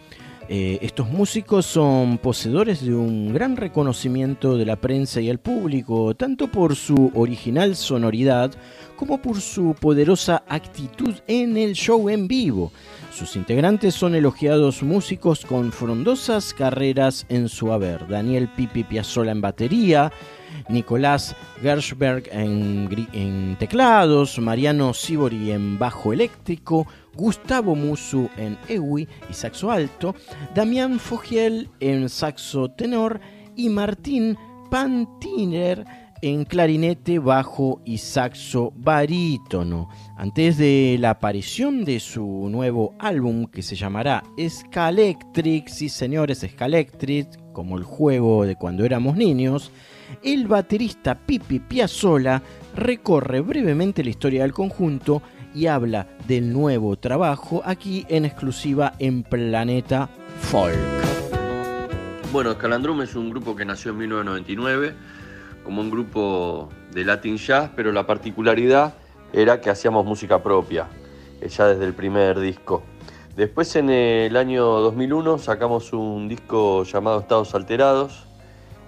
Eh, estos músicos son poseedores de un gran reconocimiento de la prensa y el público, tanto por su original sonoridad como por su poderosa actitud en el show en vivo. Sus integrantes son elogiados músicos con frondosas carreras en su haber. Daniel Pipi Piazzolla en batería, Nicolás Gershberg en, teclados, Mariano Sibori en bajo eléctrico, Gustavo Musu en EWI y saxo alto, Damián Fogiel en saxo tenor y Martín Pantiner en clarinete, bajo y saxo barítono. Antes de la aparición de su nuevo álbum que se llamará Scalectric, sí señores, Scalectric, como el juego de cuando éramos niños, el baterista Pipi Piazzolla recorre brevemente la historia del conjunto y habla del nuevo trabajo aquí en exclusiva en Planeta Folk. Bueno, Escalandrum es un grupo que nació en 1999 como un grupo de Latin Jazz, pero la particularidad era que hacíamos música propia, eh, ya desde el primer disco. Después en el año 2001 sacamos un disco llamado Estados Alterados,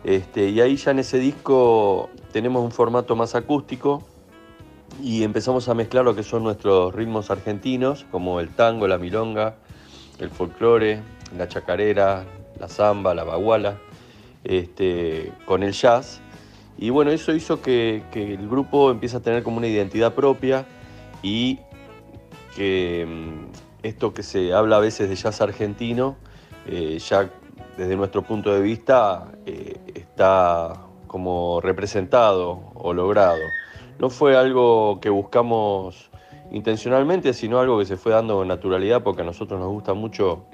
este, y ahí ya en ese disco tenemos un formato más acústico y empezamos a mezclar lo que son nuestros ritmos argentinos, como el tango, la milonga, el folclore, la chacarera, la samba, la baguala, este, con el jazz. Y bueno, eso hizo que, el grupo empiece a tener como una identidad propia y que mm, esto que se habla a veces de jazz argentino, eh, ya desde nuestro punto de vista eh, está como representado o logrado. No fue algo que buscamos intencionalmente, sino algo que se fue dando con naturalidad porque a nosotros nos gusta mucho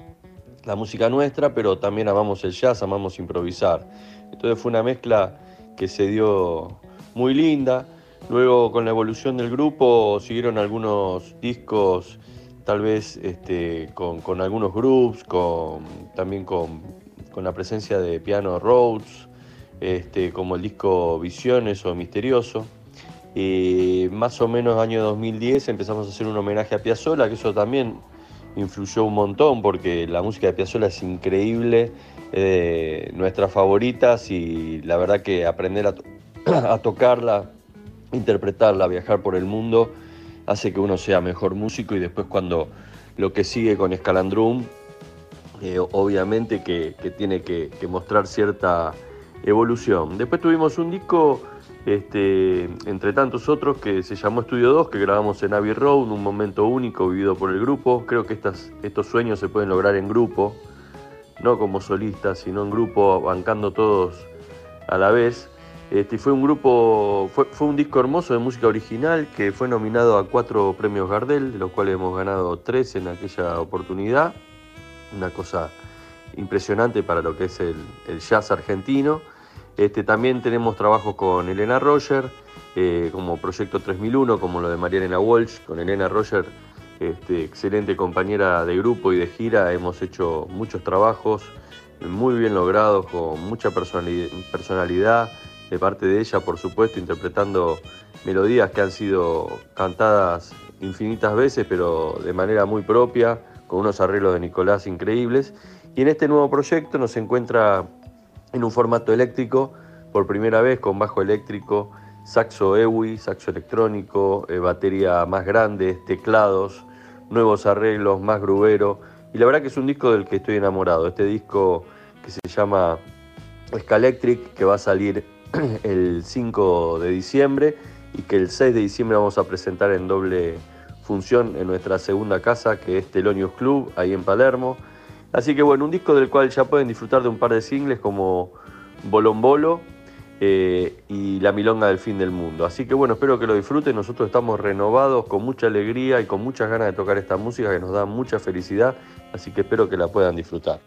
la música nuestra, pero también amamos el jazz, amamos improvisar. Entonces fue una mezcla que se dio muy linda. Luego con la evolución del grupo siguieron algunos discos, tal vez este, con, con, algunos groups, con, también con, con, la presencia de Piano Rhodes, este, como el disco Visiones o Misterioso. Y más o menos año 2010 empezamos a hacer un homenaje a Piazzolla, que eso también influyó un montón porque la música de Piazzolla es increíble, eh, nuestras favoritas y la verdad que aprender a, a, tocarla, interpretarla, viajar por el mundo hace que uno sea mejor músico y después cuando lo que sigue con Escalandrum, obviamente que, que tiene que, que, mostrar cierta evolución. Después tuvimos un disco este, entre tantos otros que se llamó Estudio 2, que grabamos en Abbey Road, un momento único vivido por el grupo. Creo que estas, estos sueños se pueden lograr en grupo, no como solistas, sino en grupo, bancando todos a la vez. Este, fue un grupo, fue, fue, un disco hermoso de música original que fue nominado a cuatro premios Gardel, de los cuales hemos ganado tres en aquella oportunidad. Una cosa impresionante para lo que es el, jazz argentino. Este, también tenemos trabajos con Elena Roger, eh, como Proyecto 3001, como lo de Mariana Walsh. Con Elena Roger, este, excelente compañera de grupo y de gira, hemos hecho muchos trabajos muy bien logrados, con mucha personalidad de parte de ella, por supuesto, interpretando melodías que han sido cantadas infinitas veces, pero de manera muy propia, con unos arreglos de Nicolás increíbles. Y en este nuevo proyecto nos encuentra en un formato eléctrico, por primera vez con bajo eléctrico, saxo EWI, saxo electrónico, eh, batería más grande, teclados, nuevos arreglos, más grubero. Y la verdad que es un disco del que estoy enamorado. Este disco que se llama Scalectric, que va a salir el 5 de diciembre y que el 6 de diciembre vamos a presentar en doble función en nuestra segunda casa, que es Telonius Club, ahí en Palermo. Así que bueno, un disco del cual ya pueden disfrutar de un par de singles como Bolombolo eh, y La Milonga del Fin del Mundo. Así que bueno, espero que lo disfruten. Nosotros estamos renovados con mucha alegría y con muchas ganas de tocar esta música que nos da mucha felicidad. Así que espero que la puedan disfrutar.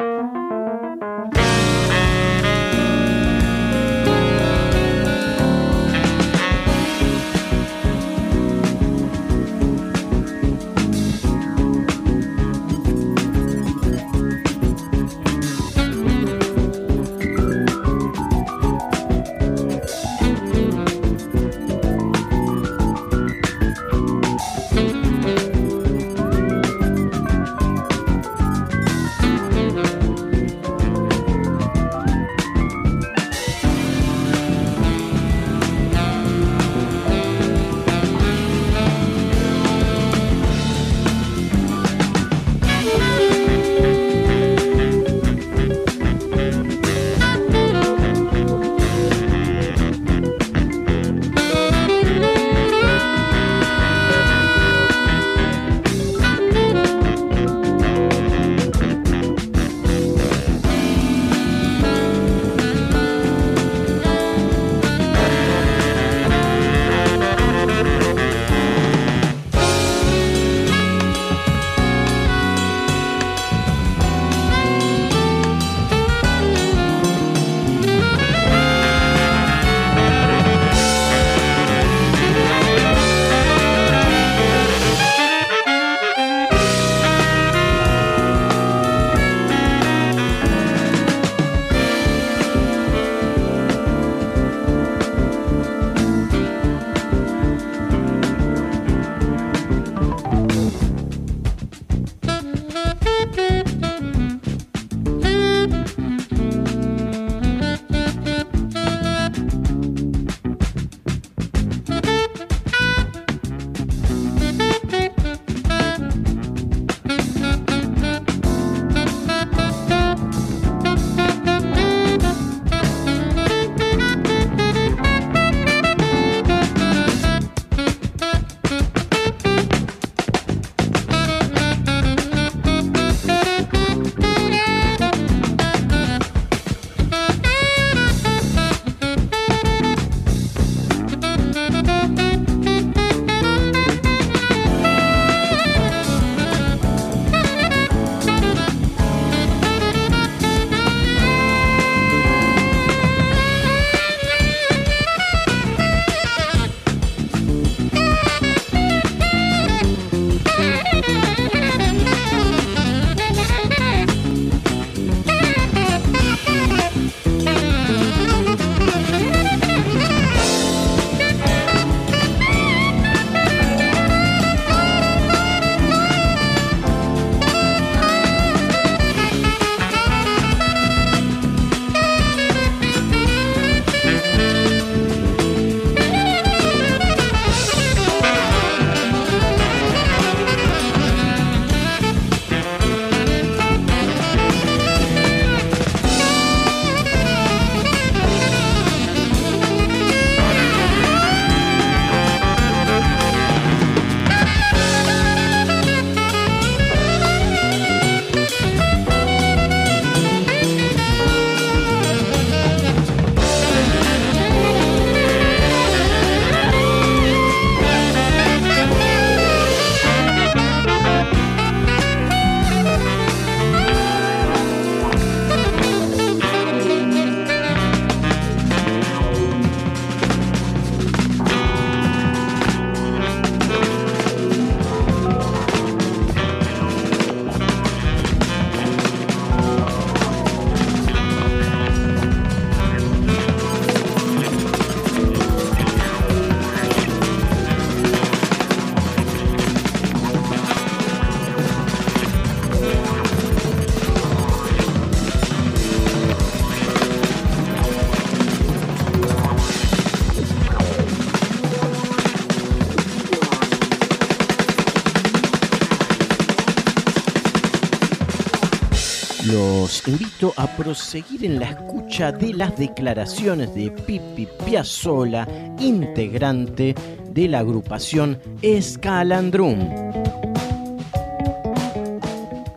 Invito a proseguir en la escucha de las declaraciones de Pipi Piazzola, integrante de la agrupación Escalandrum.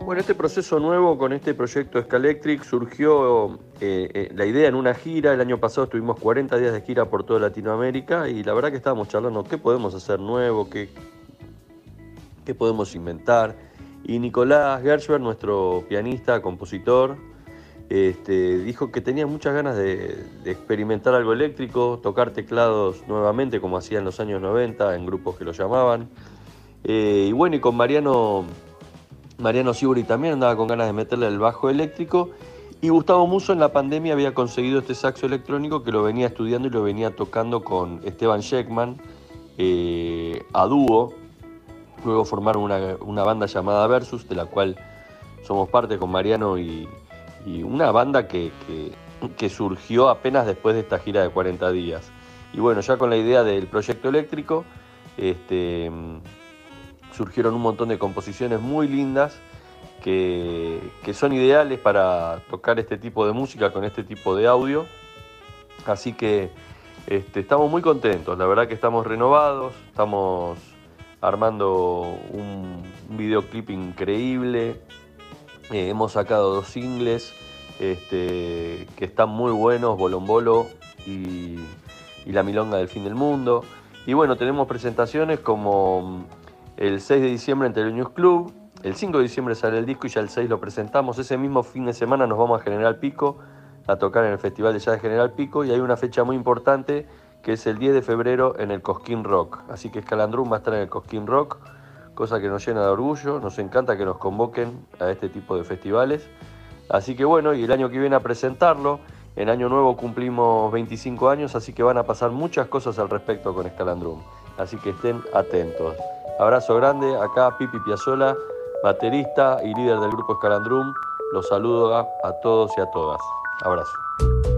Bueno, este proceso nuevo con este proyecto Scalectric surgió eh, eh, la idea en una gira. El año pasado estuvimos 40 días de gira por toda Latinoamérica y la verdad que estábamos charlando qué podemos hacer nuevo, qué, qué podemos inventar. Y Nicolás Gershberg, nuestro pianista, compositor, este, dijo que tenía muchas ganas de, experimentar algo eléctrico, tocar teclados nuevamente como hacía en los años 90 en grupos que lo llamaban. Eh, y bueno, y con Mariano, Mariano Sibori también andaba con ganas de meterle el bajo eléctrico. Y Gustavo Muso en la pandemia había conseguido este saxo electrónico que lo venía estudiando y lo venía tocando con Esteban Sheckman eh, a dúo. Luego formaron una, una banda llamada Versus, de la cual somos parte con Mariano y, una banda que, que- surgió apenas después de esta gira de 40 días. Y bueno, ya con la idea del proyecto eléctrico, este, surgieron un montón de composiciones muy lindas que, que son ideales para tocar este tipo de música con este tipo de audio. Así que este, estamos muy contentos, la verdad que estamos renovados, estamos armando un, videoclip increíble, eh, hemos sacado dos singles este, que están muy buenos, Bolombolo y, y La Milonga del Fin del Mundo. Y bueno, tenemos presentaciones como mm, el 6 de diciembre en Tele News Club, el 5 de diciembre sale el disco y ya el 6 lo presentamos. Ese mismo fin de semana nos vamos a General Pico a tocar en el Festival de Jazz de General Pico y hay una fecha muy importante que es el 10 de febrero en el Cosquín Rock. Así que Escalandrum va a estar en el Cosquín Rock, cosa que nos llena de orgullo, nos encanta que nos convoquen a este tipo de festivales. Así que bueno, y el año que viene a presentarlo, en Año Nuevo cumplimos 25 años, así que van a pasar muchas cosas al respecto con Escalandrum. Así que estén atentos. Abrazo grande, acá Pipi Piazzola, baterista y líder del grupo Escalandrum. Los saludo a, a todos y a todas. Abrazo.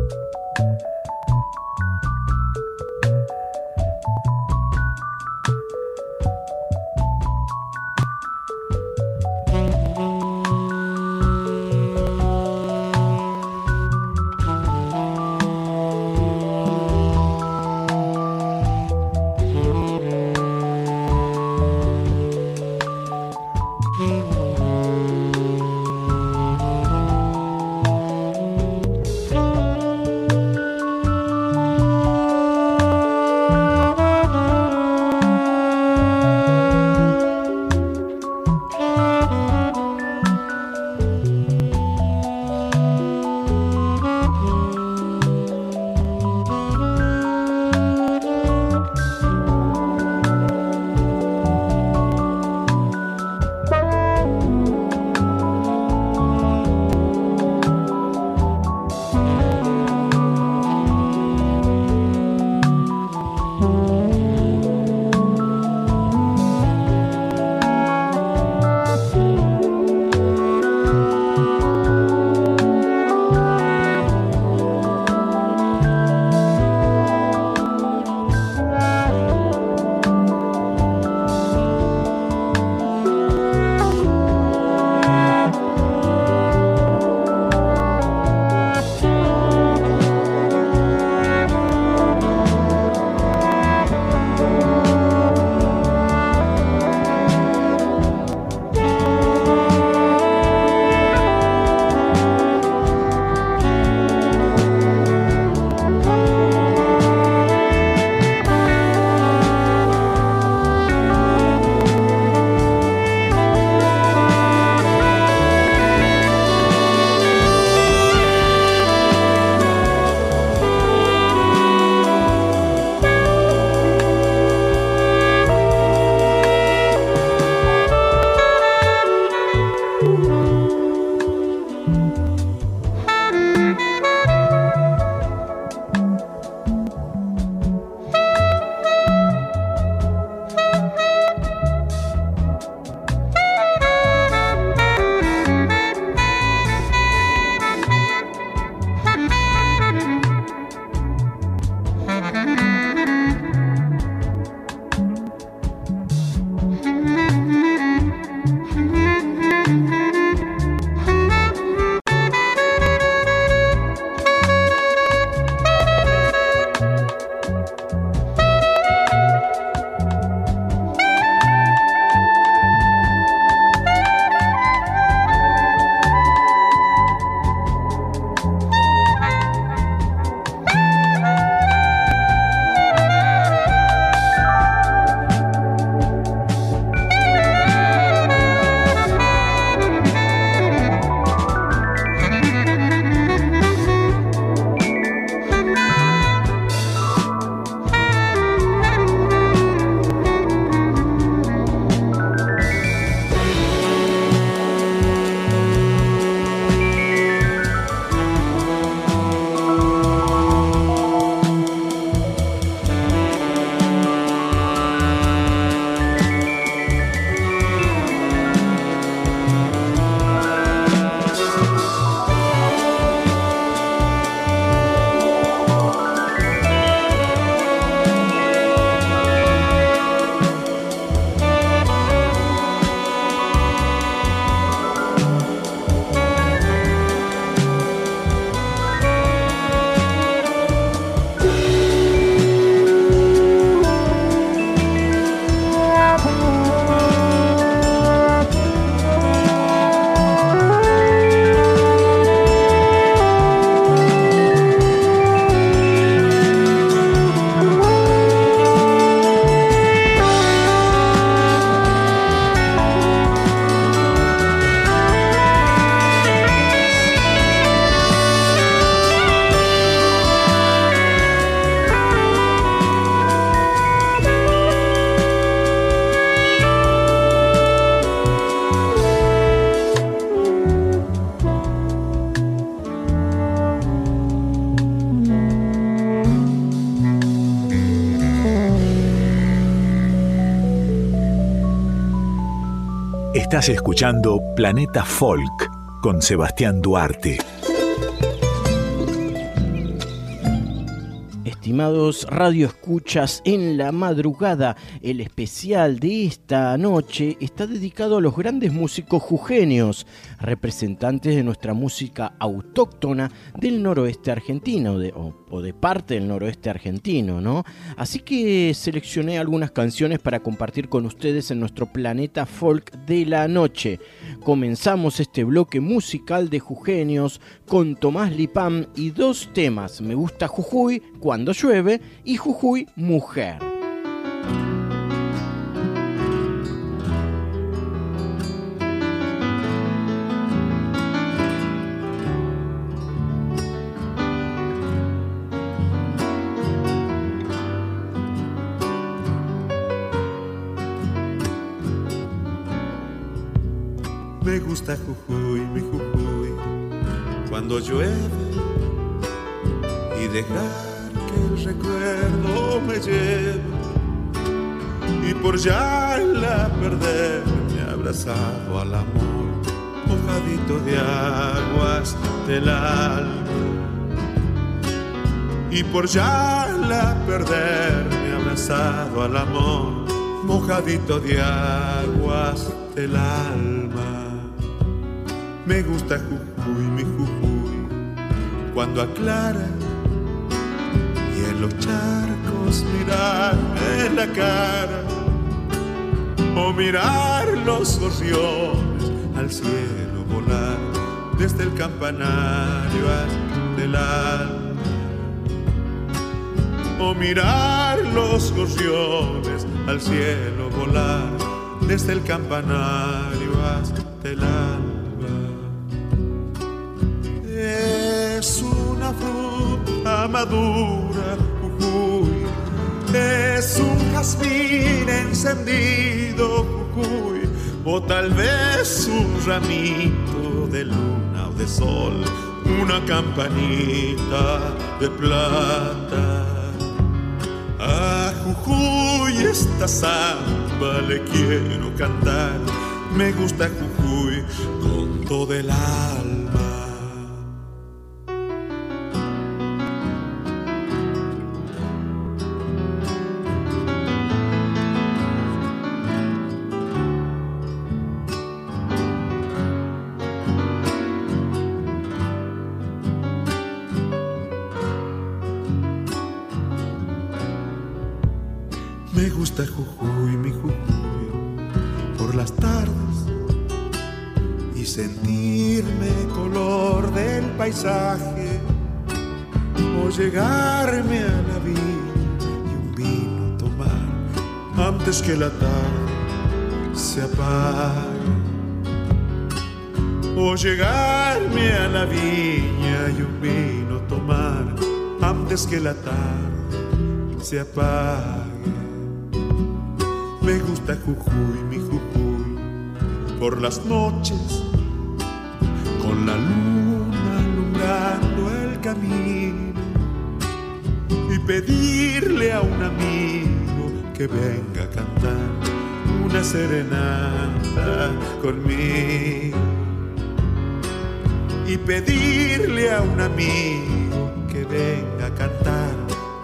Estás escuchando Planeta Folk con Sebastián Duarte. Estimados radioescuchas, en la madrugada, el especial de esta noche está dedicado a los grandes músicos jujeños, representantes de nuestra música autóctona del noroeste argentino, de- o, de parte del noroeste argentino, ¿no? Así que seleccioné algunas canciones para compartir con ustedes en nuestro planeta folk de la noche. Comenzamos este bloque musical de jujeños con Tomás Lipam y dos temas, Me gusta Jujuy, Cuando llueve y Jujuy Mujer. Jujuy, mi Jujuy, cuando llueve y dejar que el recuerdo me lleve y por ya la perder me abrazado al amor, mojadito de aguas del alma y por ya la perder me abrazado al amor, mojadito de aguas del alma. Me gusta Jujuy, mi Jujuy, cuando aclara y en los charcos mirarme la cara o mirar los gorriones al cielo volar desde el campanario hasta el alma o mirar los gorriones al cielo volar desde el campanario hasta el alba. Fruta madura, Jujuy. Es un jazmín encendido, Jujuy. O tal vez un ramito de luna o de sol. Una campanita de plata. A Jujuy esta samba le quiero cantar. Me gusta Jujuy con todo el alma. La tarde se apague o llegarme a la viña y un vino tomar antes que la tarde se apague. Me gusta Jujuy, mi Jujuy, por las noches, con la luna alumbrando el camino y pedirle a un amigo que venga a cantar serenata conmigo y pedirle a un amigo que venga a cantar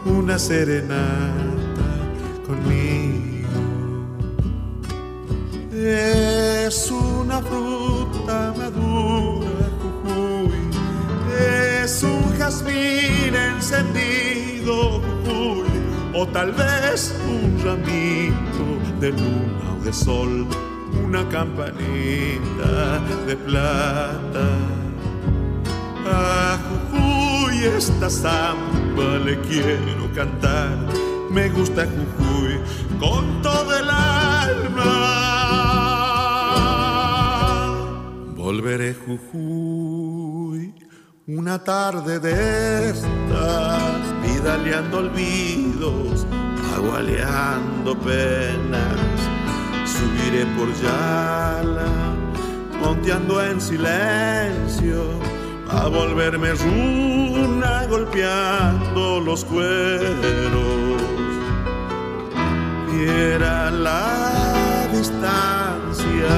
una serenata conmigo. Es una fruta madura, Jujuy. Es un jazmín encendido, Jujuy. O tal vez un ramito de luna sol. Una campanita de plata. A Jujuy esta samba le quiero cantar. Me gusta Jujuy con todo el alma. Volveré Jujuy una tarde de estas, vidaleando olvidos, agualeando penas. Subiré por Yala, monteando en silencio, a volverme runa golpeando los cueros. Viera la distancia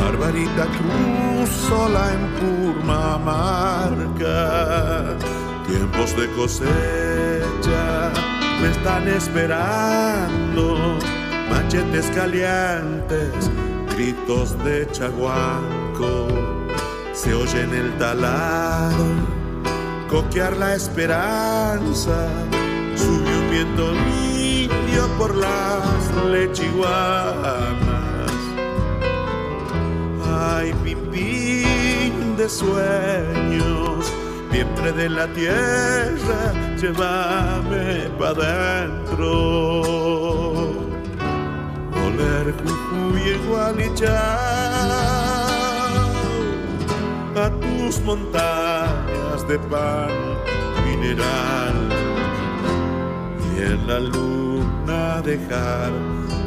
Barbarita Cruz sola en Purmamarca. Tiempos de cosecha me están esperando, machetes calientes, gritos de chaguanco, se oye en el talar, coquear la esperanza, subió un viento limpio por las lechiguanas. Ay, pim, pim de sueños vientre de la tierra, llévame pa' dentro. Jujuy igual y a tus montañas de pan mineral y en la luna dejar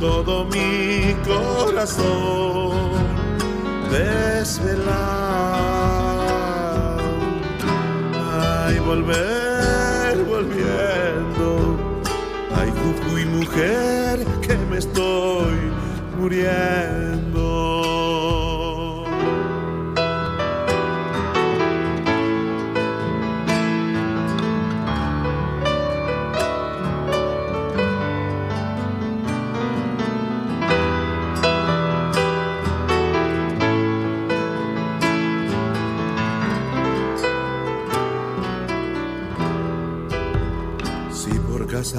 todo mi corazón desvelar ay, volver, Ay, Jujuy, mujer, que me estoy muriendo.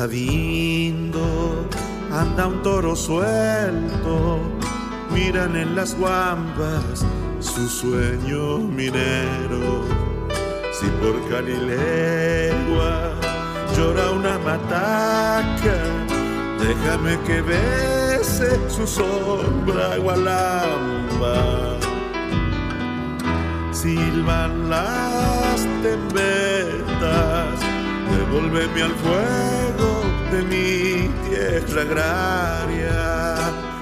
Por Casabindo anda un toro suelto, miran en las guambas su sueño minero. Si por Canilegua llora una mataca, déjame que bese su sombra gualamba. Silban las tembetas Devuélveme al fuego de mi tierra agraria.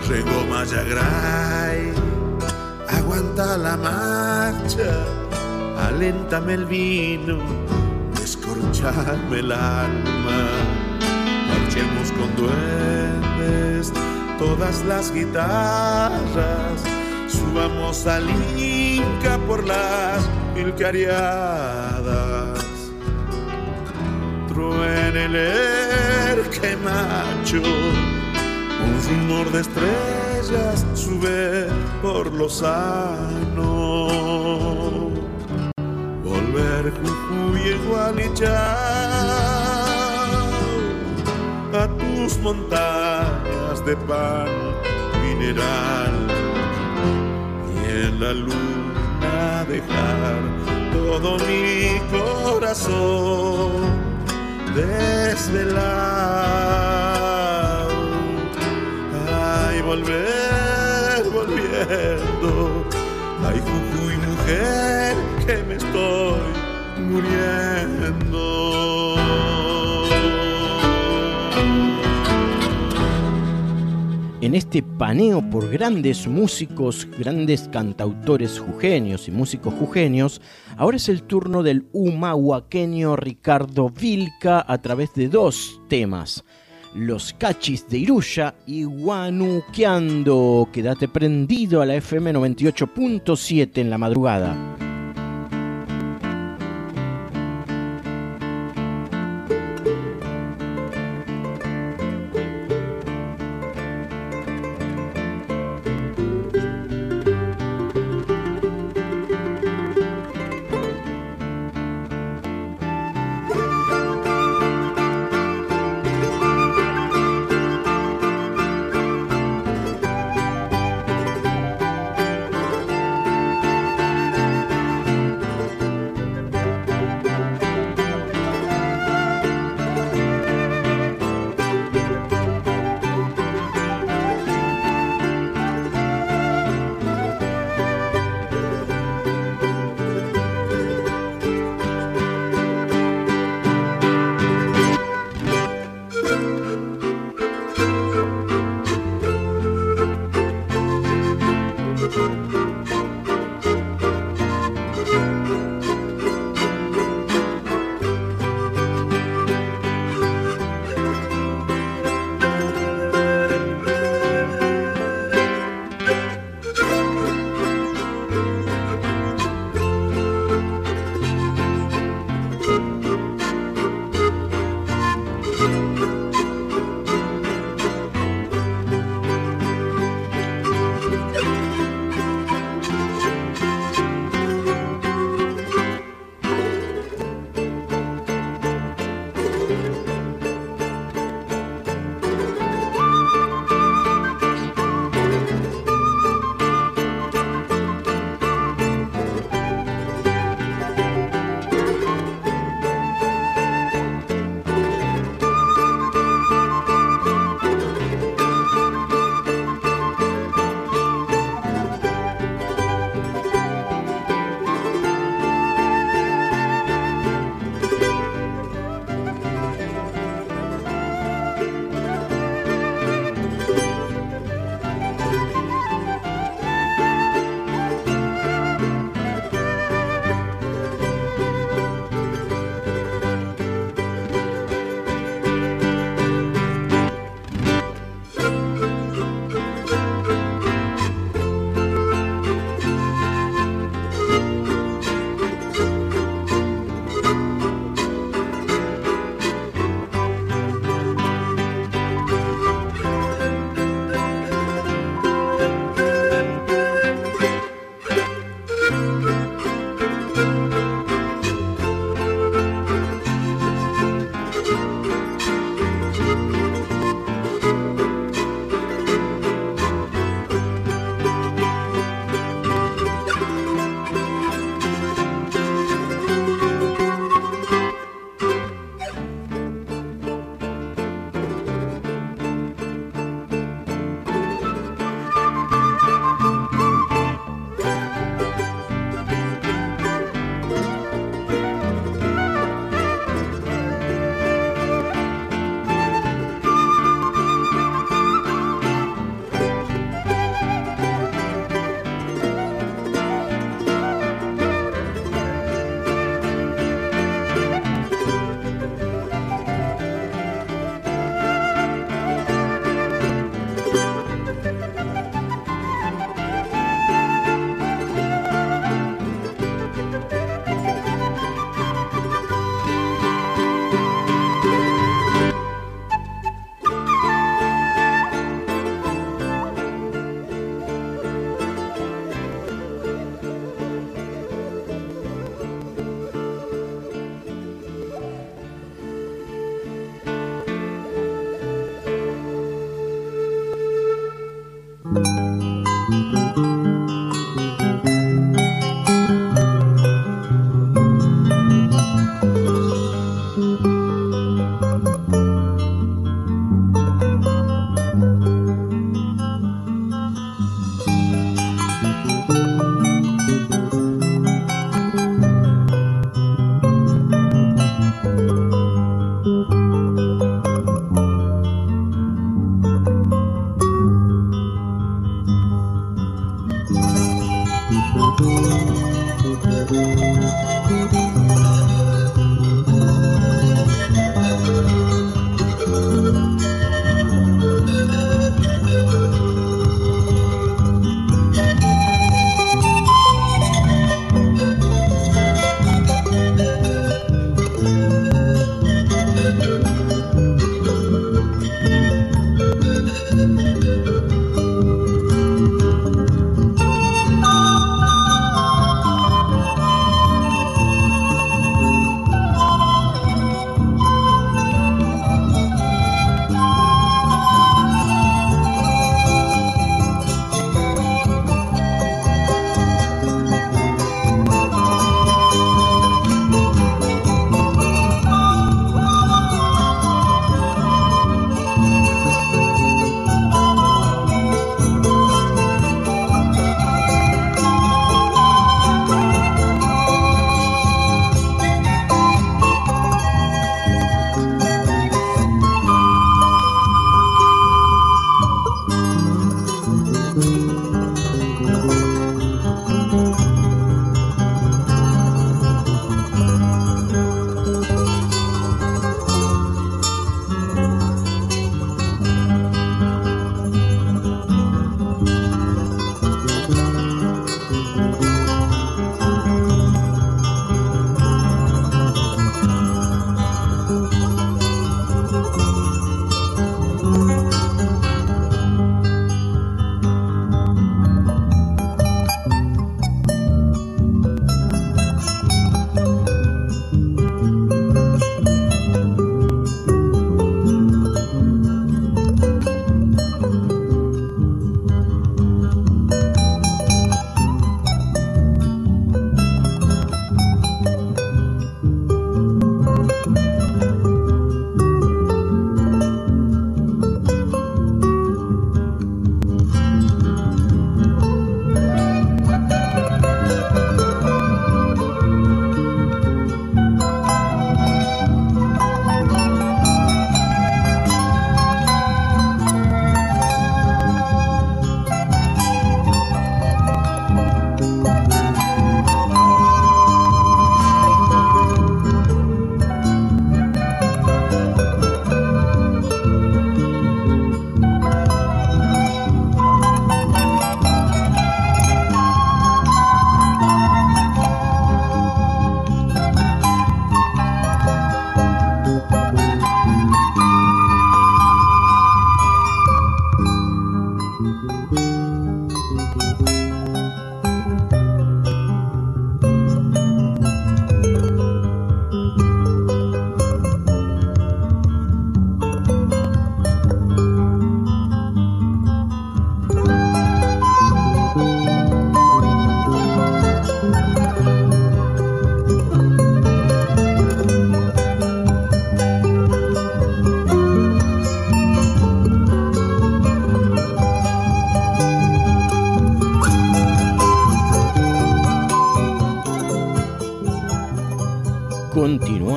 Rego Mayagray, aguanta la marcha, aléntame el vino, descorchame el alma. Marchemos con duendes, todas las guitarras, subamos al Inca por las mil cariadas erque macho. Un rumor de estrellas sube por lo sano. Volver Jujuy igual y a tus montañas de pan mineral y en la luna dejar todo mi corazón desvelado. Ay, volver, volviendo. Ay, Jujuy, mujer, que me estoy muriendo. En este paneo por grandes músicos, grandes cantautores jujeños y músicos jujeños, ahora es el turno del humahuaqueño Ricardo Vilca a través de dos temas. Los cachis de Iruya y Guanuqueando. Quédate prendido a la FM 98.7 en la madrugada.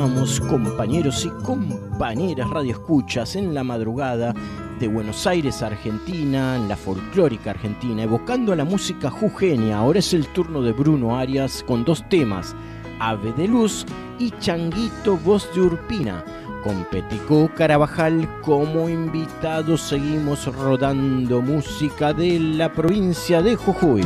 Continuamos, compañeros y compañeras radioescuchas, en la madrugada de Buenos Aires, Argentina, en la folclórica argentina, evocando a la música jujeña. Ahora es el turno de Bruno Arias con dos temas, Ave de Luz y Changuito Voz de Urpina. Con Peticó Carabajal como invitado seguimos rodando música de la provincia de Jujuy.